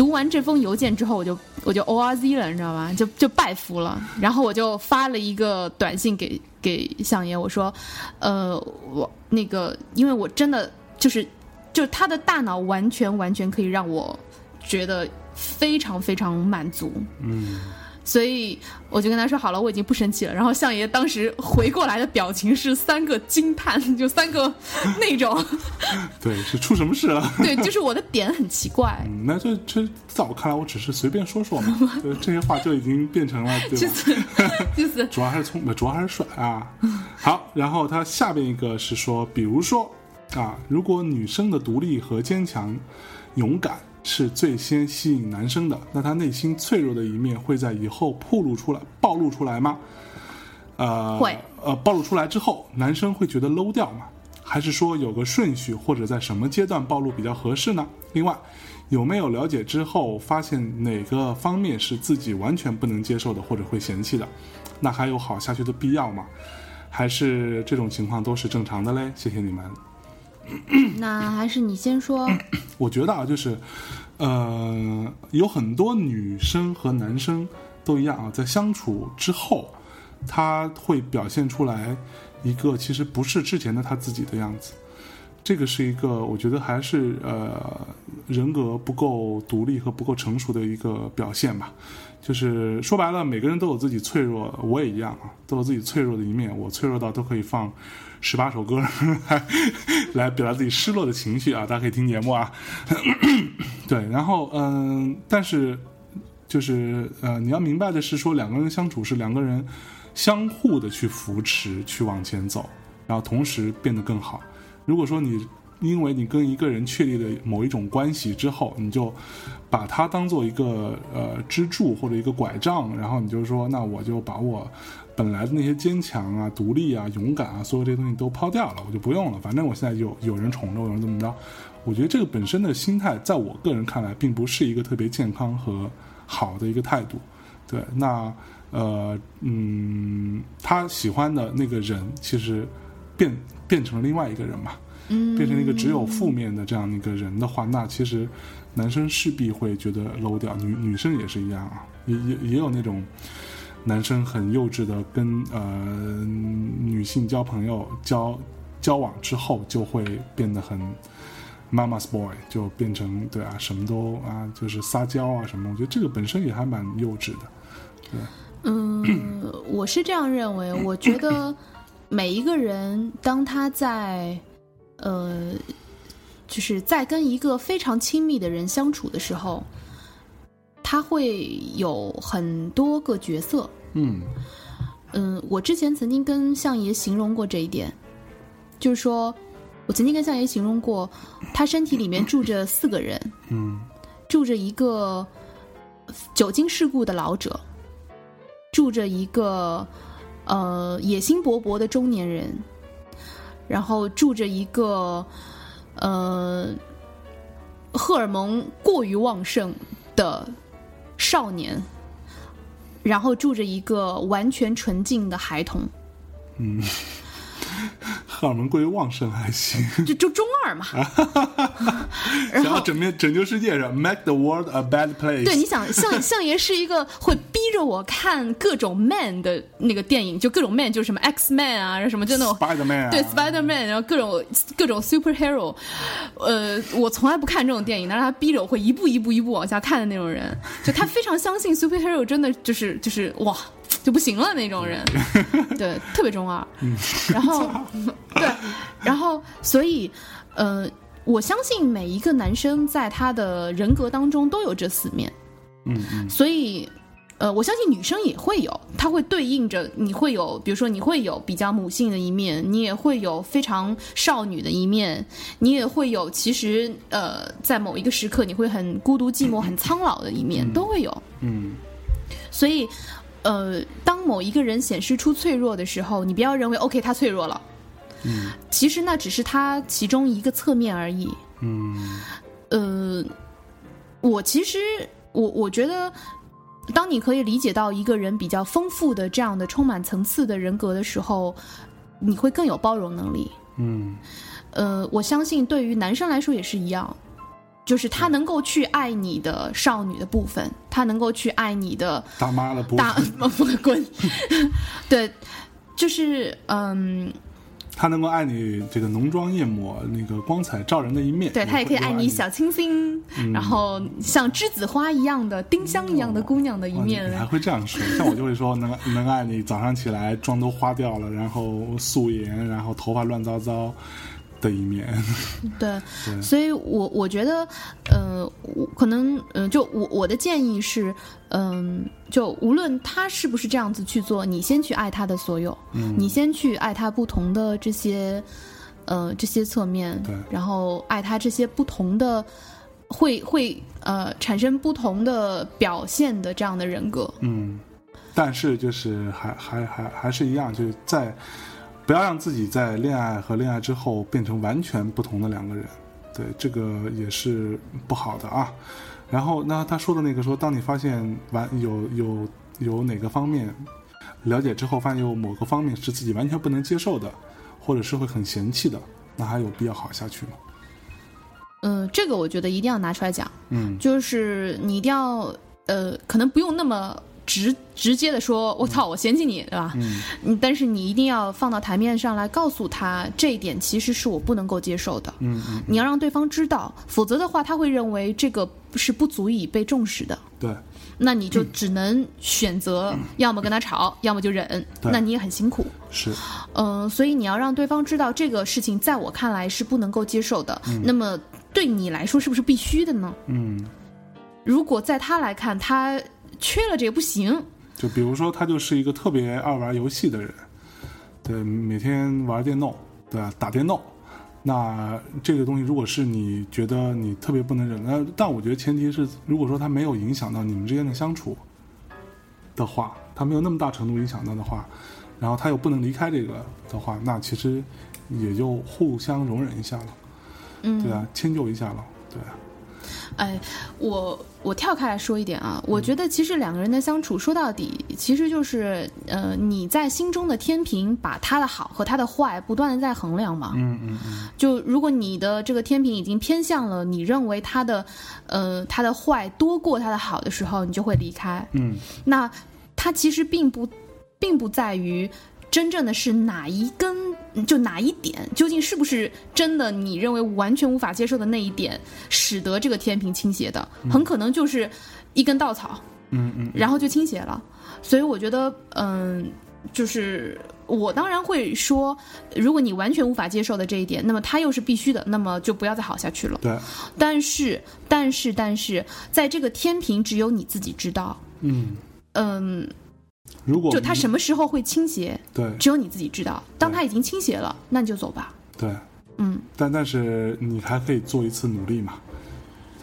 读完这封邮件之后，我就我就 O R Z 了，你知道吗？就就拜服了。然后我就发了一个短信给给相爷，我说，呃，我那个，因为我真的就是，就他的大脑完全完全可以让我觉得非常非常满足。嗯，所以我就跟他说好了，我已经不生气了。然后相爷当时回过来的表情是三个惊叹，就三个 那种，对，是出什么事了？对，就是我的点很奇怪，嗯，那这这在我看来，我只是随便说说嘛，对这些话就已经变成了对吧？就是就是主要还是聪明，主要还是帅啊。好，然后他下边一个是说，比如说啊，如果女生的独立和坚强、勇敢是最先吸引男生的，那他内心脆弱的一面会在以后暴露出来、暴露出来吗？呃，会。呃，暴露出来之后，男生会觉得 low 掉吗？还是说有个顺序，或者在什么阶段暴露比较合适呢？另外，有没有了解之后发现哪个方面是自己完全不能接受的，或者会嫌弃的？那还有好下去的必要吗？还是这种情况都是正常的嘞？谢谢你们。那还是你先说，我觉得啊，就是，呃，有很多女生和男生都一样啊，在相处之后，他会表现出来一个其实不是之前的他自己的样子。这个是一个，我觉得还是呃人格不够独立和不够成熟的一个表现吧。就是说白了，每个人都有自己脆弱，我也一样啊，都有自己脆弱的一面。我脆弱到都可以放十八首歌 来表达自己失落的情绪啊！大家可以听节目啊。对，然后嗯，但是就是呃，你要明白的是说，两个人相处是两个人相互的去扶持，去往前走，然后同时变得更好。如果说你因为你跟一个人确立了某一种关系之后，你就把他当做一个呃支柱或者一个拐杖，然后你就说，那我就把我本来的那些坚强啊、独立啊、勇敢啊，所有这些东西都抛掉了，我就不用了。反正我现在有有人宠着我，有人怎么着？我觉得这个本身的心态，在我个人看来，并不是一个特别健康和好的一个态度。对，那呃嗯，他喜欢的那个人，其实变变成了另外一个人嘛。嗯，变成一个只有负面的这样一个人的话，那其实男生势必会觉得 low 掉，女女生也是一样啊，也也也有那种男生很幼稚的跟呃女性交朋友交交往之后就会变得很 mama's boy，就变成对啊什么都啊就是撒娇啊什么，我觉得这个本身也还蛮幼稚的。对嗯，我是这样认为。我觉得每一个人，当他在呃，就是在跟一个非常亲密的人相处的时候，他会有很多个角色。嗯嗯，我之前曾经跟相爷形容过这一点，就是说我曾经跟相爷形容过，他身体里面住着四个人，嗯住着一个久经世故的老者，住着一个呃野心勃勃的中年人，然后住着一个呃荷尔蒙过于旺盛的少年，然后住着一个完全纯净的孩童，荷尔蒙过于旺盛还行，就就中二嘛。然后拯救拯救世界是 make the world a bad place。对，你想相相爷是一个会逼着我看各种 man 的那个电影，就各种 man，就是什么 X Man 啊，什么就那种 Spider Man 啊。对 Spider Man，然后各种各种 superhero，呃，我从来不看这种电影，但是他逼着我会一步一步一步往下看的那种人，就他非常相信 superhero 真的就是就是哇就不行了那种人，对，特别中二。然后 对，然后所以呃，我相信每一个男生在他的人格当中都有这四面。嗯嗯所以，呃，我相信女生也会有，它会对应着你会有，比如说你会有比较母性的一面，你也会有非常少女的一面，你也会有其实呃，在某一个时刻你会很孤独、寂寞、很苍老的一面，都会有。嗯所以，呃，当某一个人显示出脆弱的时候，你不要认为 OK 他脆弱了，嗯。其实那只是他其中一个侧面而已。嗯。呃，我其实我我觉得，当你可以理解到一个人比较丰富的这样的充满层次的人格的时候，你会更有包容能力。嗯。呃，我相信对于男生来说也是一样，就是他能够去爱你的少女的部分，他能够去爱你的大妈的 不大滚，对，就是嗯，他能够爱你这个浓妆艳抹、那个光彩照人的一面，对他也可以爱你小清新，然后像栀子花一样的丁香一样的姑娘的一面你。还会这样说？像我就会说能能爱你早上起来妆都花掉了，然后素颜，然后头发乱糟糟的一面。对，对所以我我觉得，呃，我可能，嗯、就我我的建议是，嗯、就无论他是不是这样子去做，你先去爱他的所有，嗯你先去爱他不同的这些，呃，这些侧面对，然后爱他这些不同的，会会呃产生不同的表现的这样的人格。嗯，但是就是还还还还是一样，就是在不要让自己在恋爱和恋爱之后变成完全不同的两个人，对，这个也是不好的啊。然后那他说的那个说，当你发现完有有有哪个方面了解之后，发现有某个方面是自己完全不能接受的，或者是会很嫌弃的，那还有必要好下去吗？嗯、这个我觉得一定要拿出来讲。嗯就是你一定要呃，可能不用那么直直接的说“我操，我嫌弃你”，对吧？嗯嗯，但是你一定要放到台面上来告诉他这一点，其实是我不能够接受的。嗯嗯，你要让对方知道，否则的话，他会认为这个是不足以被重视的。对，那你就只能选择，要么跟他吵，要么就忍。对那你也很辛苦。是，嗯、所以你要让对方知道这个事情在我看来是不能够接受的。那么对你来说是不是必须的呢？嗯。如果在他来看，他缺了这个不行，就比如说，他就是一个特别爱玩游戏的人，对，每天玩电脑，对吧？打电脑。那这个东西，如果是你觉得你特别不能忍，那但我觉得前提是，如果说他没有影响到你们之间的相处的话，他没有那么大程度影响到的话，然后他又不能离开这个的话，那其实也就互相容忍一下了，嗯，对啊，迁就一下了，对啊，哎，我我跳开来说一点啊，我觉得其实两个人的相处说到底，其实就是呃你在心中的天平，把他的好和他的坏不断的在衡量嘛。嗯嗯嗯，就如果你的这个天平已经偏向了你认为他的呃他的坏多过他的好的时候，你就会离开。嗯那他其实并不，并不在于真正的是哪一根，就哪一点，究竟是不是真的你认为完全无法接受的那一点，使得这个天平倾斜的，很可能就是一根稻草，嗯嗯然后就倾斜了。所以我觉得，嗯，就是我当然会说，如果你完全无法接受的这一点，那么它又是必须的，那么就不要再好下去了。对，但是，但是，但是，在这个天平只有你自己知道。嗯，嗯，如果就它什么时候会倾斜，对只有你自己知道。当它已经倾斜了，那你就走吧。对。嗯，但但是你还可以做一次努力嘛，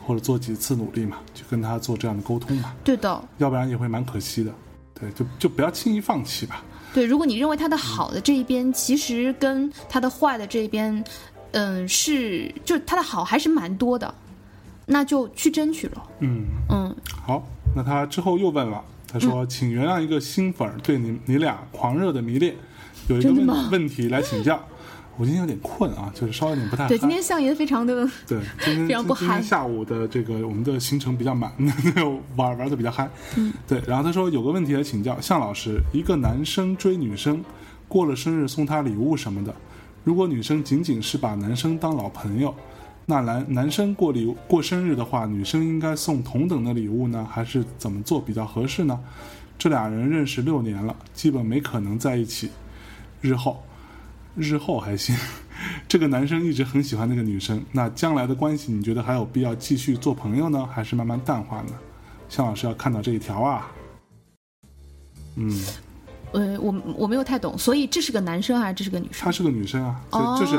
或者做几次努力嘛，去跟他做这样的沟通嘛，对的，要不然也会蛮可惜的。对，就就不要轻易放弃吧。对，如果你认为他的好的这一边，其实跟他的坏的这一边，嗯，是就他的好还是蛮多的，那就去争取了。嗯，嗯，好，那他之后又问了，他说：“请原谅一个新粉儿对你你俩狂热的迷恋，有一个问问题来请教。”我今天有点困啊，就是稍微有点不太对，今天相爷非常的对，今天非常不今今天嗨下午的这个我们的行程比较满，玩玩的比较嗨。嗯，对。然后他说有个问题来请教向老师：一个男生追女生，过了生日送她礼物什么的，如果女生仅仅是把男生当老朋友，那男男生过礼物过生日的话，女生应该送同等的礼物呢，还是怎么做比较合适呢？这俩人认识六年了，基本没可能在一起。日后，日后还行。这个男生一直很喜欢那个女生，那将来的关系，你觉得还有必要继续做朋友呢，还是慢慢淡化呢？向老师要看到这一条啊。嗯，呃，我我没有太懂，所以这是个男生还是这是个女生？她是个女生啊，就、哦，就是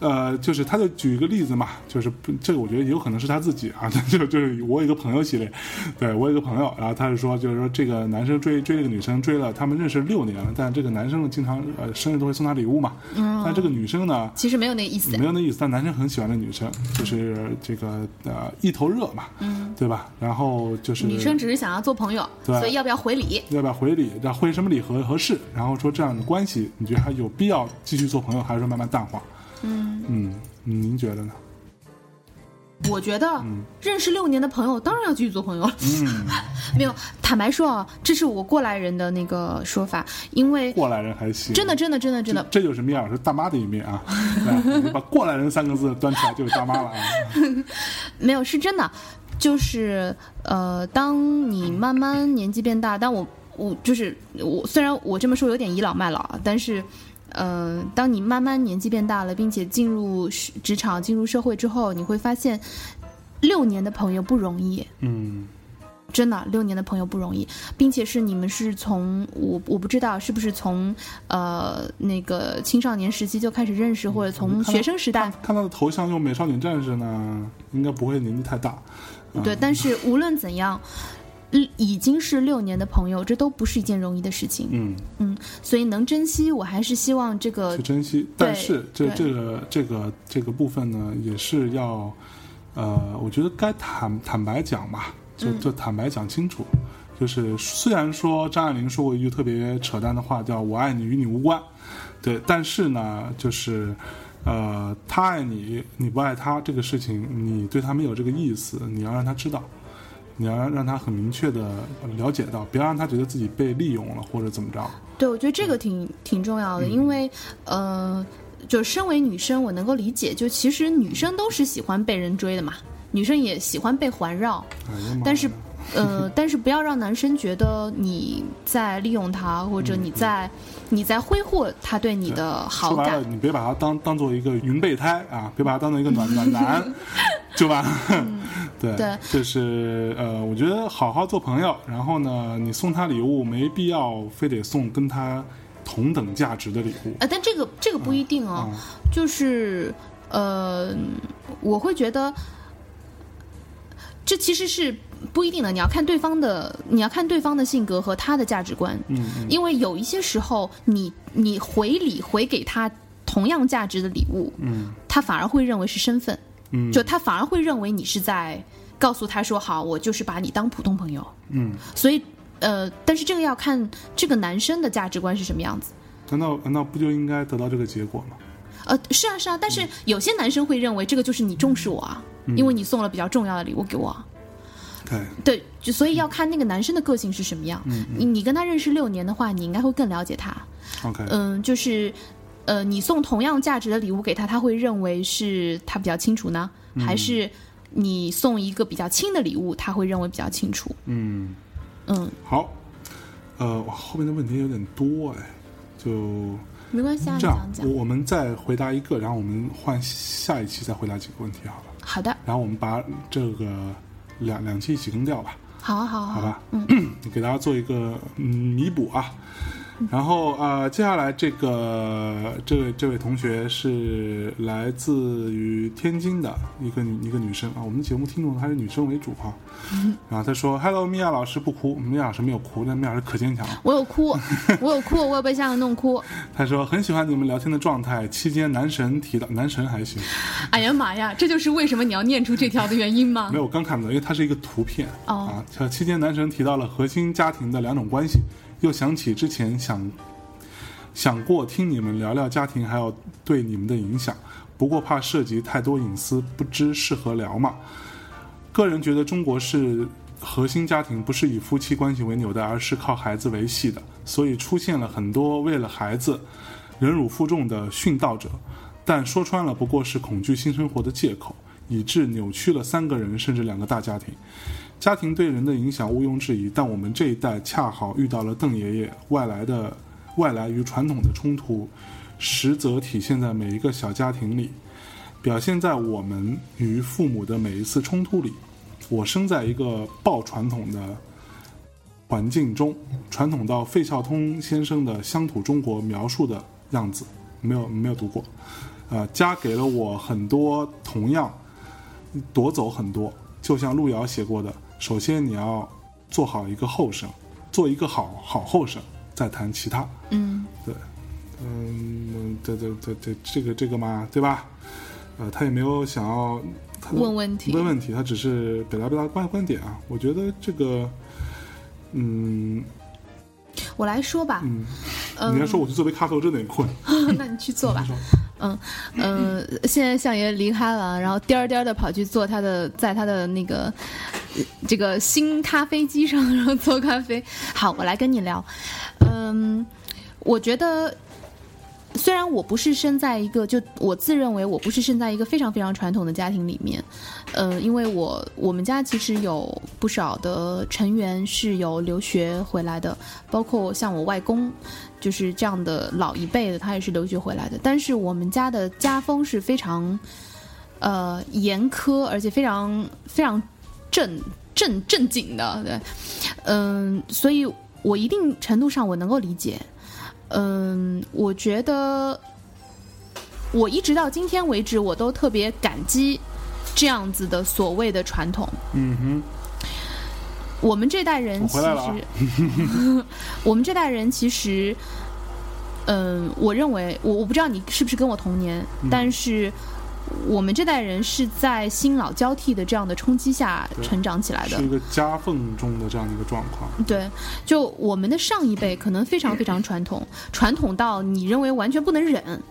呃，就是他就举一个例子嘛，就是这个我觉得也有可能是他自己啊，就就是我有一个朋友系列，对我有一个朋友，然后他是说，就是说这个男生追追这个女生追了，他们认识六年了，但这个男生经常呃生日都会送她礼物嘛，嗯但这个女生呢其实没有那个意思。没有那意思，但男生很喜欢那女生，就是这个呃一头热嘛，嗯，对吧？然后就是女生只是想要做朋友，对所以要不要回礼？要不要回礼，然后回什么礼合合适，然后说这样的关系，你觉得还有必要继续做朋友，还是说慢慢淡化？嗯，嗯，您觉得呢？我觉得认识六年的朋友当然要继续做朋友了。嗯，没有，坦白说啊，这是我过来人的那个说法，因为过来人还行，真的，真的，真的，真的，这就是米娅老师大妈的一面啊！把“过来人”三个字端出来就是大妈了啊！没有是真的，就是呃，当你慢慢年纪变大，但我我就是我，虽然我这么说有点倚老卖老啊，但是。呃，当你慢慢年纪变大了，并且进入职职场、进入社会之后，你会发现，六年的朋友不容易。嗯真的，六年的朋友不容易，并且是你们是从我我不知道是不是从呃那个青少年时期就开始认识，或者从学生时代，看他的头像用美少女战士呢，应该不会年纪太大。嗯对。但是无论怎样，嗯已经是六年的朋友，这都不是一件容易的事情。嗯。嗯，所以能珍惜，我还是希望这个去珍惜，但是这这个这个这个部分呢，也是要，呃，我觉得该坦坦白讲吧，就嗯。就坦白讲清楚。就是虽然说张爱玲说过一句特别扯淡的话，叫“我爱你与你无关”，对，但是呢，就是，呃，他爱你，你不爱他这个事情，你对他没有这个意思，你要让他知道，你要让让他很明确的了解到，不要让他觉得自己被利用了或者怎么着。对，我觉得这个挺挺重要的，因为呃，就身为女生，我能够理解，就其实女生都是喜欢被人追的嘛，女生也喜欢被环绕，但是，呃，但是不要让男生觉得你在利用他，或者你在、你在挥霍他对你的好感说白了，。你别把他当当做一个云备胎啊，别把他当做一个暖 暖男，就吧？对，对就是呃，我觉得好好做朋友，然后呢，你送他礼物没必要非得送跟他同等价值的礼物。呃，但这个这个不一定哦，嗯就是呃，我会觉得这其实是不一定的，你要看对方的，你要看对方的性格和他的价值观。嗯嗯因为有一些时候你，你回礼回给他同样价值的礼物，嗯他反而会认为是身份，嗯，就他反而会认为你是在告诉他说好，我就是把你当普通朋友。嗯，所以，呃，但是这个要看这个男生的价值观是什么样子。难道难道不就应该得到这个结果吗？呃，是啊是啊，但是有些男生会认为这个就是你重视我啊，因为你送了比较重要的礼物给我啊。对，对，就所以要看那个男生的个性是什么样。你你跟他认识六年的话，你应该会更了解他。OK，嗯，就是，呃，你送同样价值的礼物给他，他会认为是他比较清楚呢，还是你送一个比较轻的礼物，他会认为比较清楚？嗯，嗯，好，呃，哇，后面的问题有点多哎，就没关系啊，你这样讲，我们再回答一个，然后我们换下一期再回答几个问题好了。好的，然后我们把这个两两期一起更掉吧，好啊，好啊，好吧？嗯，给大家做一个嗯弥补啊。然后呃，接下来这个这位这位同学是来自于天津的一个女一个女生啊，我们节目听众还是女生为主哈。然后她说：“Hello，米娅老师不哭，米娅老师没有哭，但米娅老师可坚强了。我有哭，我有哭，我有被吓得弄哭。她说很喜欢你们聊天的状态，期间男神提到男神还行，哎呀妈呀，这就是为什么你要念出这条的原因吗没？有我刚看不到，因为它是一个图片哦啊。这期间男神提到了核心家庭的两种关系，又想起之前想想过听你们聊聊家庭，还有对你们的影响，不过怕涉及太多隐私，不知适合聊吗？个人觉得中国是核心家庭不是以夫妻关系为纽带，而是靠孩子维系的，所以出现了很多为了孩子忍辱负重的殉道者，但说穿了不过是恐惧新生活的借口，以致扭曲了三个人甚至两个大家庭。家庭对人的影响毋庸置疑，但我们这一代恰好遇到了邓爷爷外来的外来与传统的冲突，实则体现在每一个小家庭里，表现在我们与父母的每一次冲突里。我生在一个爆传统的环境中，传统到费孝通先生的乡土中国描述的样子，没有没有读过。呃，家给了我很多，同样夺走很多。就像路遥写过的，首先你要做好一个后生，做一个好好后生，再谈其他。嗯对，嗯，对对对对，这个这个嘛，对吧？呃，他也没有想要他问问题问问题，他只是表达表达观观点啊。我觉得这个，嗯我来说吧，嗯，嗯你来说我去做杯咖啡，我真的有点困。那你去做吧嗯。嗯，现在相爷离开了，然后颠颠的跑去做他的，在他的那个这个新咖啡机上，然后做咖啡。好，我来跟你聊。嗯，我觉得。虽然我不是生在一个，就我自认为我不是生在一个非常非常传统的家庭里面，呃，因为我我们家其实有不少的成员是有留学回来的，包括像我外公，就是这样的老一辈的，他也是留学回来的。但是我们家的家风是非常，呃，严苛，而且非常非常正正正经的，对，嗯，所以我一定程度上我能够理解，嗯，我觉得我一直到今天为止，我都特别感激这样子的所谓的传统。嗯哼，我们这代人其实，我们这代人其实，嗯、我认为我我不知道你是不是跟我同年，嗯但是我们这代人是在新老交替的这样的冲击下成长起来的是。一个夹缝中的这样的一个状况。对，就我们的上一辈可能非常非常传统，传统到你认为完全不能忍。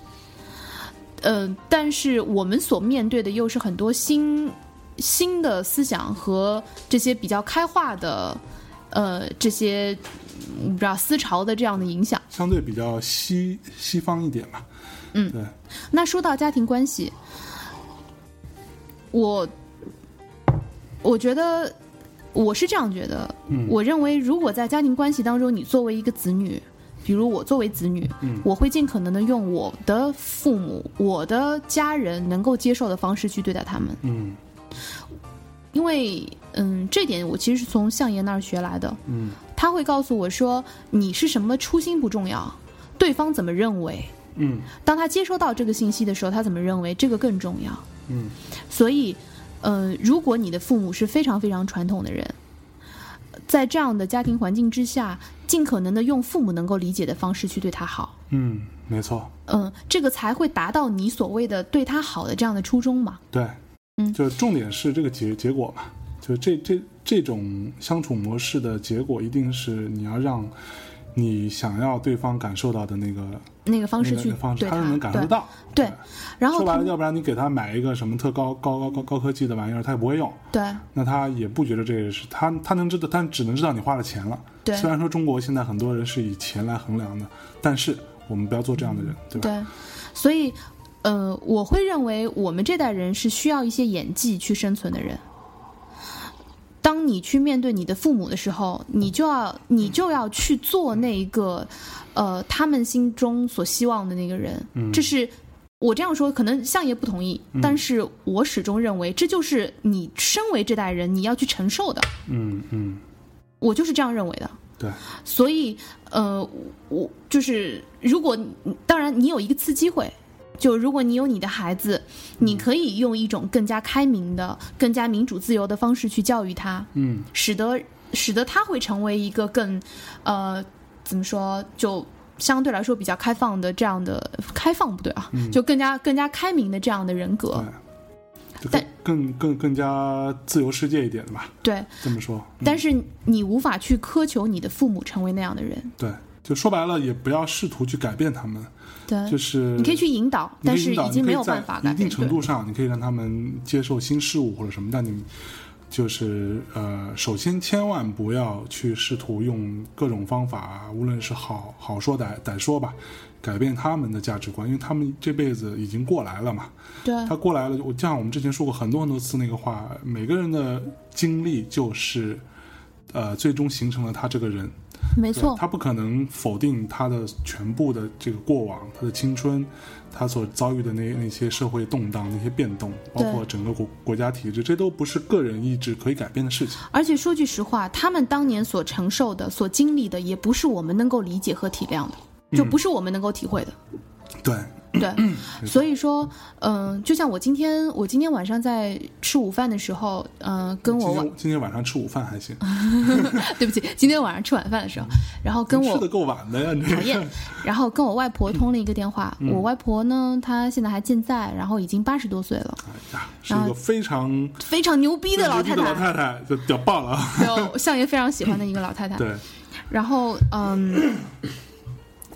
呃，但是我们所面对的又是很多新新的思想和这些比较开化的，呃，这些嗯不知道思潮的这样的影响。相对比较西西方一点吧。嗯。对，那说到家庭关系，我我觉得我是这样觉得，嗯。我认为如果在家庭关系当中，你作为一个子女，比如我作为子女，嗯。我会尽可能的用我的父母、我的家人能够接受的方式去对待他们，嗯因为嗯，这点我其实是从相爷那儿学来的，嗯他会告诉我说，你是什么初心不重要，对方怎么认为。嗯当他接收到这个信息的时候，他怎么认为这个更重要？嗯所以，呃，如果你的父母是非常非常传统的人，在这样的家庭环境之下，尽可能的用父母能够理解的方式去对他好，嗯，没错，嗯、这个才会达到你所谓的对他好的这样的初衷嘛。对，嗯就重点是这个结结果嘛，就这这这种相处模式的结果，一定是你要让你想要对方感受到的那个那个方式去那个方式，对他是能感受到。对，然后说白了，要不然你给他买一个什么特高高高高高科技的玩意儿，他也不会用，对那他也不觉得这个是他他能知道，但只能知道你花了钱了。对虽然说中国现在很多人是以钱来衡量的，但是我们不要做这样的人，对吧？对，所以，呃，我会认为我们这代人是需要一些演技去生存的人。当你去面对你的父母的时候，你就要你就要去做那一个，呃，他们心中所希望的那个人。嗯这是我这样说，可能相爷不同意，但是我始终认为这就是你身为这代人你要去承受的。嗯嗯我就是这样认为的。对，所以呃，我就是如果当然你有一个次机会。就如果你有你的孩子，你可以用一种更加开明的、更加民主自由的方式去教育他，嗯，使得使得他会成为一个更，呃，怎么说，就相对来说比较开放的这样的开放不对啊，就更加更加开明的这样的人格。对，但更更更更加自由世界一点的吧，对，这么说。嗯但是你无法去苛求你的父母成为那样的人。对，就说白了，也不要试图去改变他们，对，就是你可以去引导，但是已经没有办法改变。一定程度上，你可以让他们接受新事物或者什么，但你就是呃，首先千万不要去试图用各种方法，无论是好好说歹歹说吧，改变他们的价值观，因为他们这辈子已经过来了嘛。对他过来了，我就像我们之前说过很多很多次那个话，每个人的经历就是，呃，最终形成了他这个人。对没错，他不可能否定他的全部的这个过往，他的青春，他所遭遇的那那些社会动荡、那些变动，包括整个国国家体制，这都不是个人意志可以改变的事情。而且说句实话，他们当年所承受的、所经历的，也不是我们能够理解和体谅的，就嗯不是我们能够体会的。对，对，所以说，嗯、就像我今天，我今天晚上在吃午饭的时候，嗯、跟我晚，今天晚上吃午饭还行，对不起，今天晚上吃晚饭的时候，然后跟我吃的够晚的呀，你。讨厌，然后跟我外婆通了一个电话。嗯。我外婆呢，她现在还健在，然后已经八十多岁了，哎呀，是一个非常非常牛逼的老太太。老太，太太，就屌爆了。有相爷非常喜欢的一个老太太。对，然后嗯，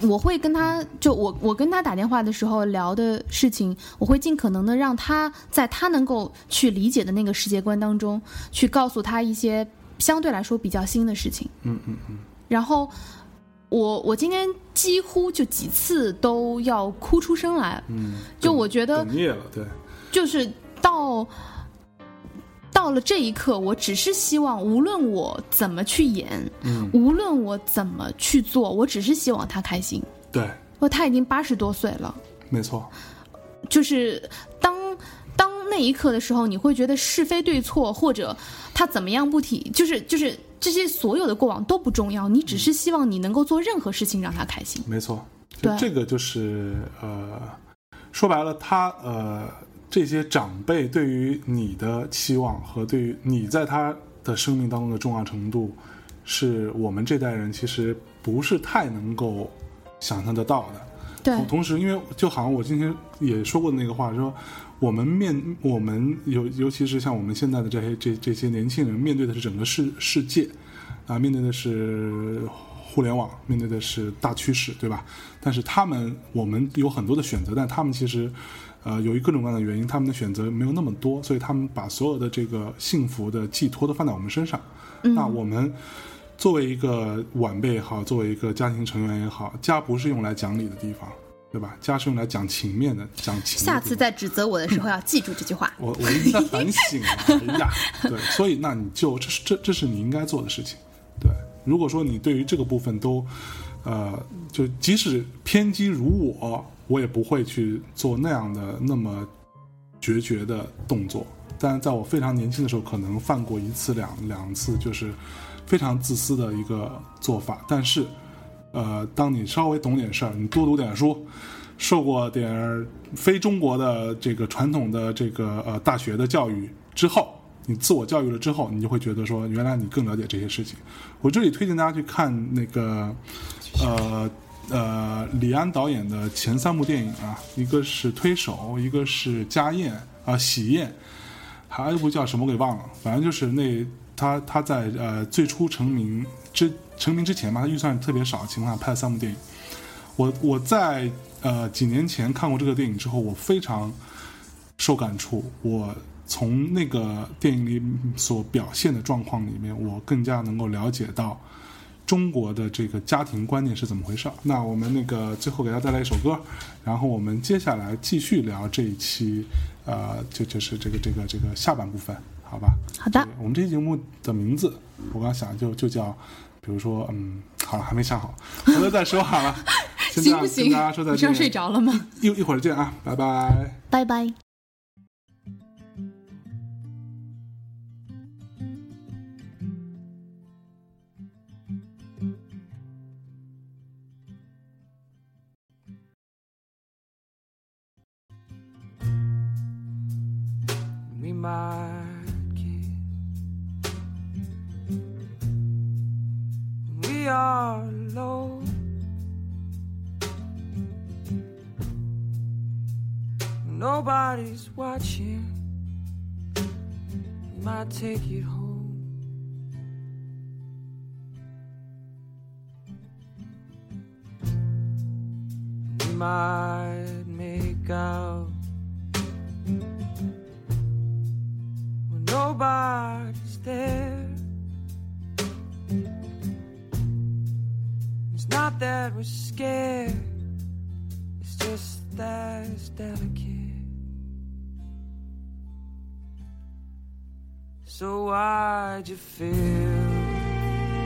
我会跟他就我我跟他打电话的时候聊的事情，我会尽可能的让他在他能够去理解的那个世界观当中，去告诉他一些相对来说比较新的事情。嗯嗯嗯，然后我我今天几乎就几次都要哭出声来，嗯，就我觉得哽咽了，对，就是到到了这一刻，我只是希望，无论我怎么去演，嗯，无论我怎么去做，我只是希望他开心。对，他已经八十多岁了，没错，就是当当那一刻的时候，你会觉得是非对错，或者他怎么样不提，就是就是这些所有的过往都不重要，你只是希望你能够做任何事情让他开心。没错，对。这个就是呃，说白了，他呃这些长辈对于你的期望和对于你在他的生命当中的重要程度，是我们这代人其实不是太能够想象得到的。对同同时，因为就好像我今天也说过的那个话，说我们面我们尤尤其是像我们现在的这些这这些年轻人，面对的是整个世世界，啊，面对的是互联网，面对的是大趋势，对吧？但是他们我们有很多的选择，但他们其实。呃，由于各种各样的原因，他们的选择没有那么多，所以他们把所有的这个幸福的寄托都放在我们身上。嗯那我们作为一个晚辈也好，作为一个家庭成员也好，家不是用来讲理的地方，对吧？家是用来讲情面的，讲情的。下次在指责我的时候要记住这句话。我我一直在反省啊，哎呀，对，所以那你就这是这这是你应该做的事情，对。如果说你对于这个部分都，呃，就即使偏激如我，我也不会去做那样的那么决绝的动作。但在我非常年轻的时候，可能犯过一次两两次，就是非常自私的一个做法。但是，呃，当你稍微懂点事儿，你多读点书，受过点非中国的这个传统的这个呃大学的教育之后，你自我教育了之后，你就会觉得说，原来你更了解这些事情。我这里推荐大家去看那个呃呃李安导演的前三部电影啊，一个是《推手》，一个是《家宴》啊，《喜宴》，还有一部叫什么给忘了，反正就是那他他在呃最初成名之成名之前嘛，他预算特别少的情况下拍了三部电影。我我在呃几年前看过这个电影之后，我非常受感触。我从那个电影里所表现的状况里面，我更加能够了解到中国的这个家庭观念是怎么回事儿。那我们那个最后给大家带来一首歌，然后我们接下来继续聊这一期，呃，就就是这个这个这个下半部分，好吧？好的，我们这期节目的名字，我刚刚想就就叫，比如说，嗯，好了，还没想好，回头再说好了。行不行？大家说再见，你是要睡着了吗？一一会儿见啊，拜拜。拜拜。We are alone. Nobody's watching. We might take it home. Might make out nobody's there. It's not that we're scared, it's just that it's delicate. So why'd you fill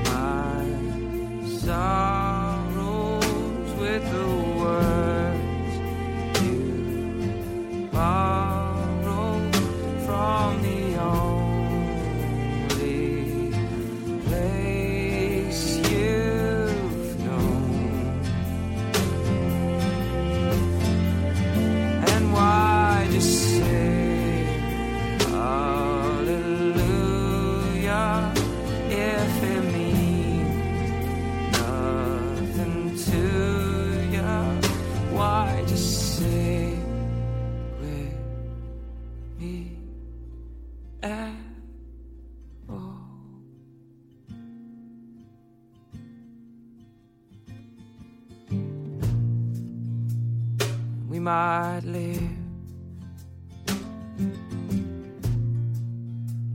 my sorrows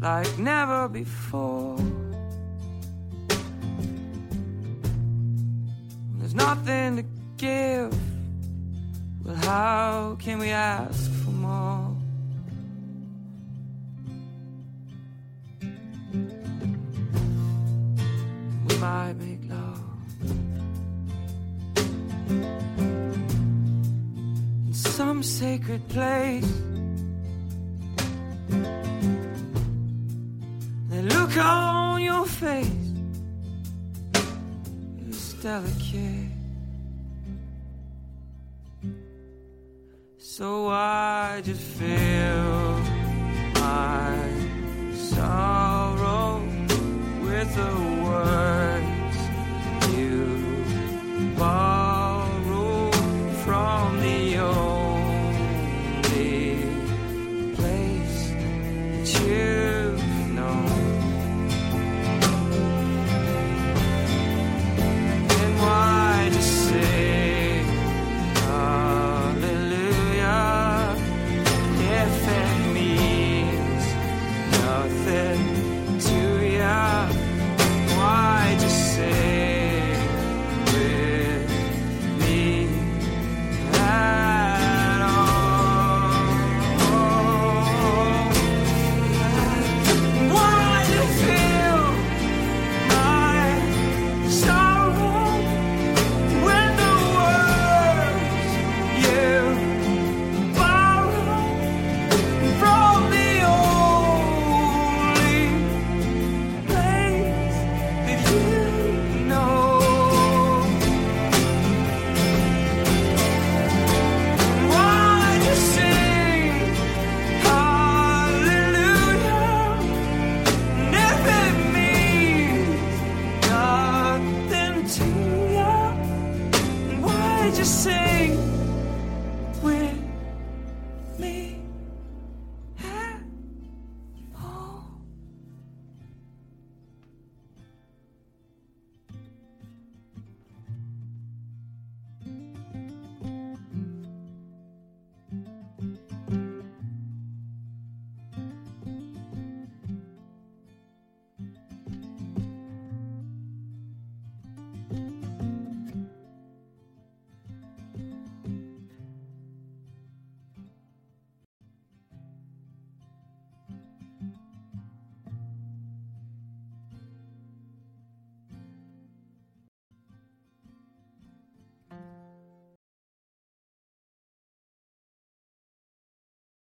Like never before. There's nothing to give. Well, how can we ask for more? Some sacred place. The look on your face is delicate. So I just fill my sorrow with the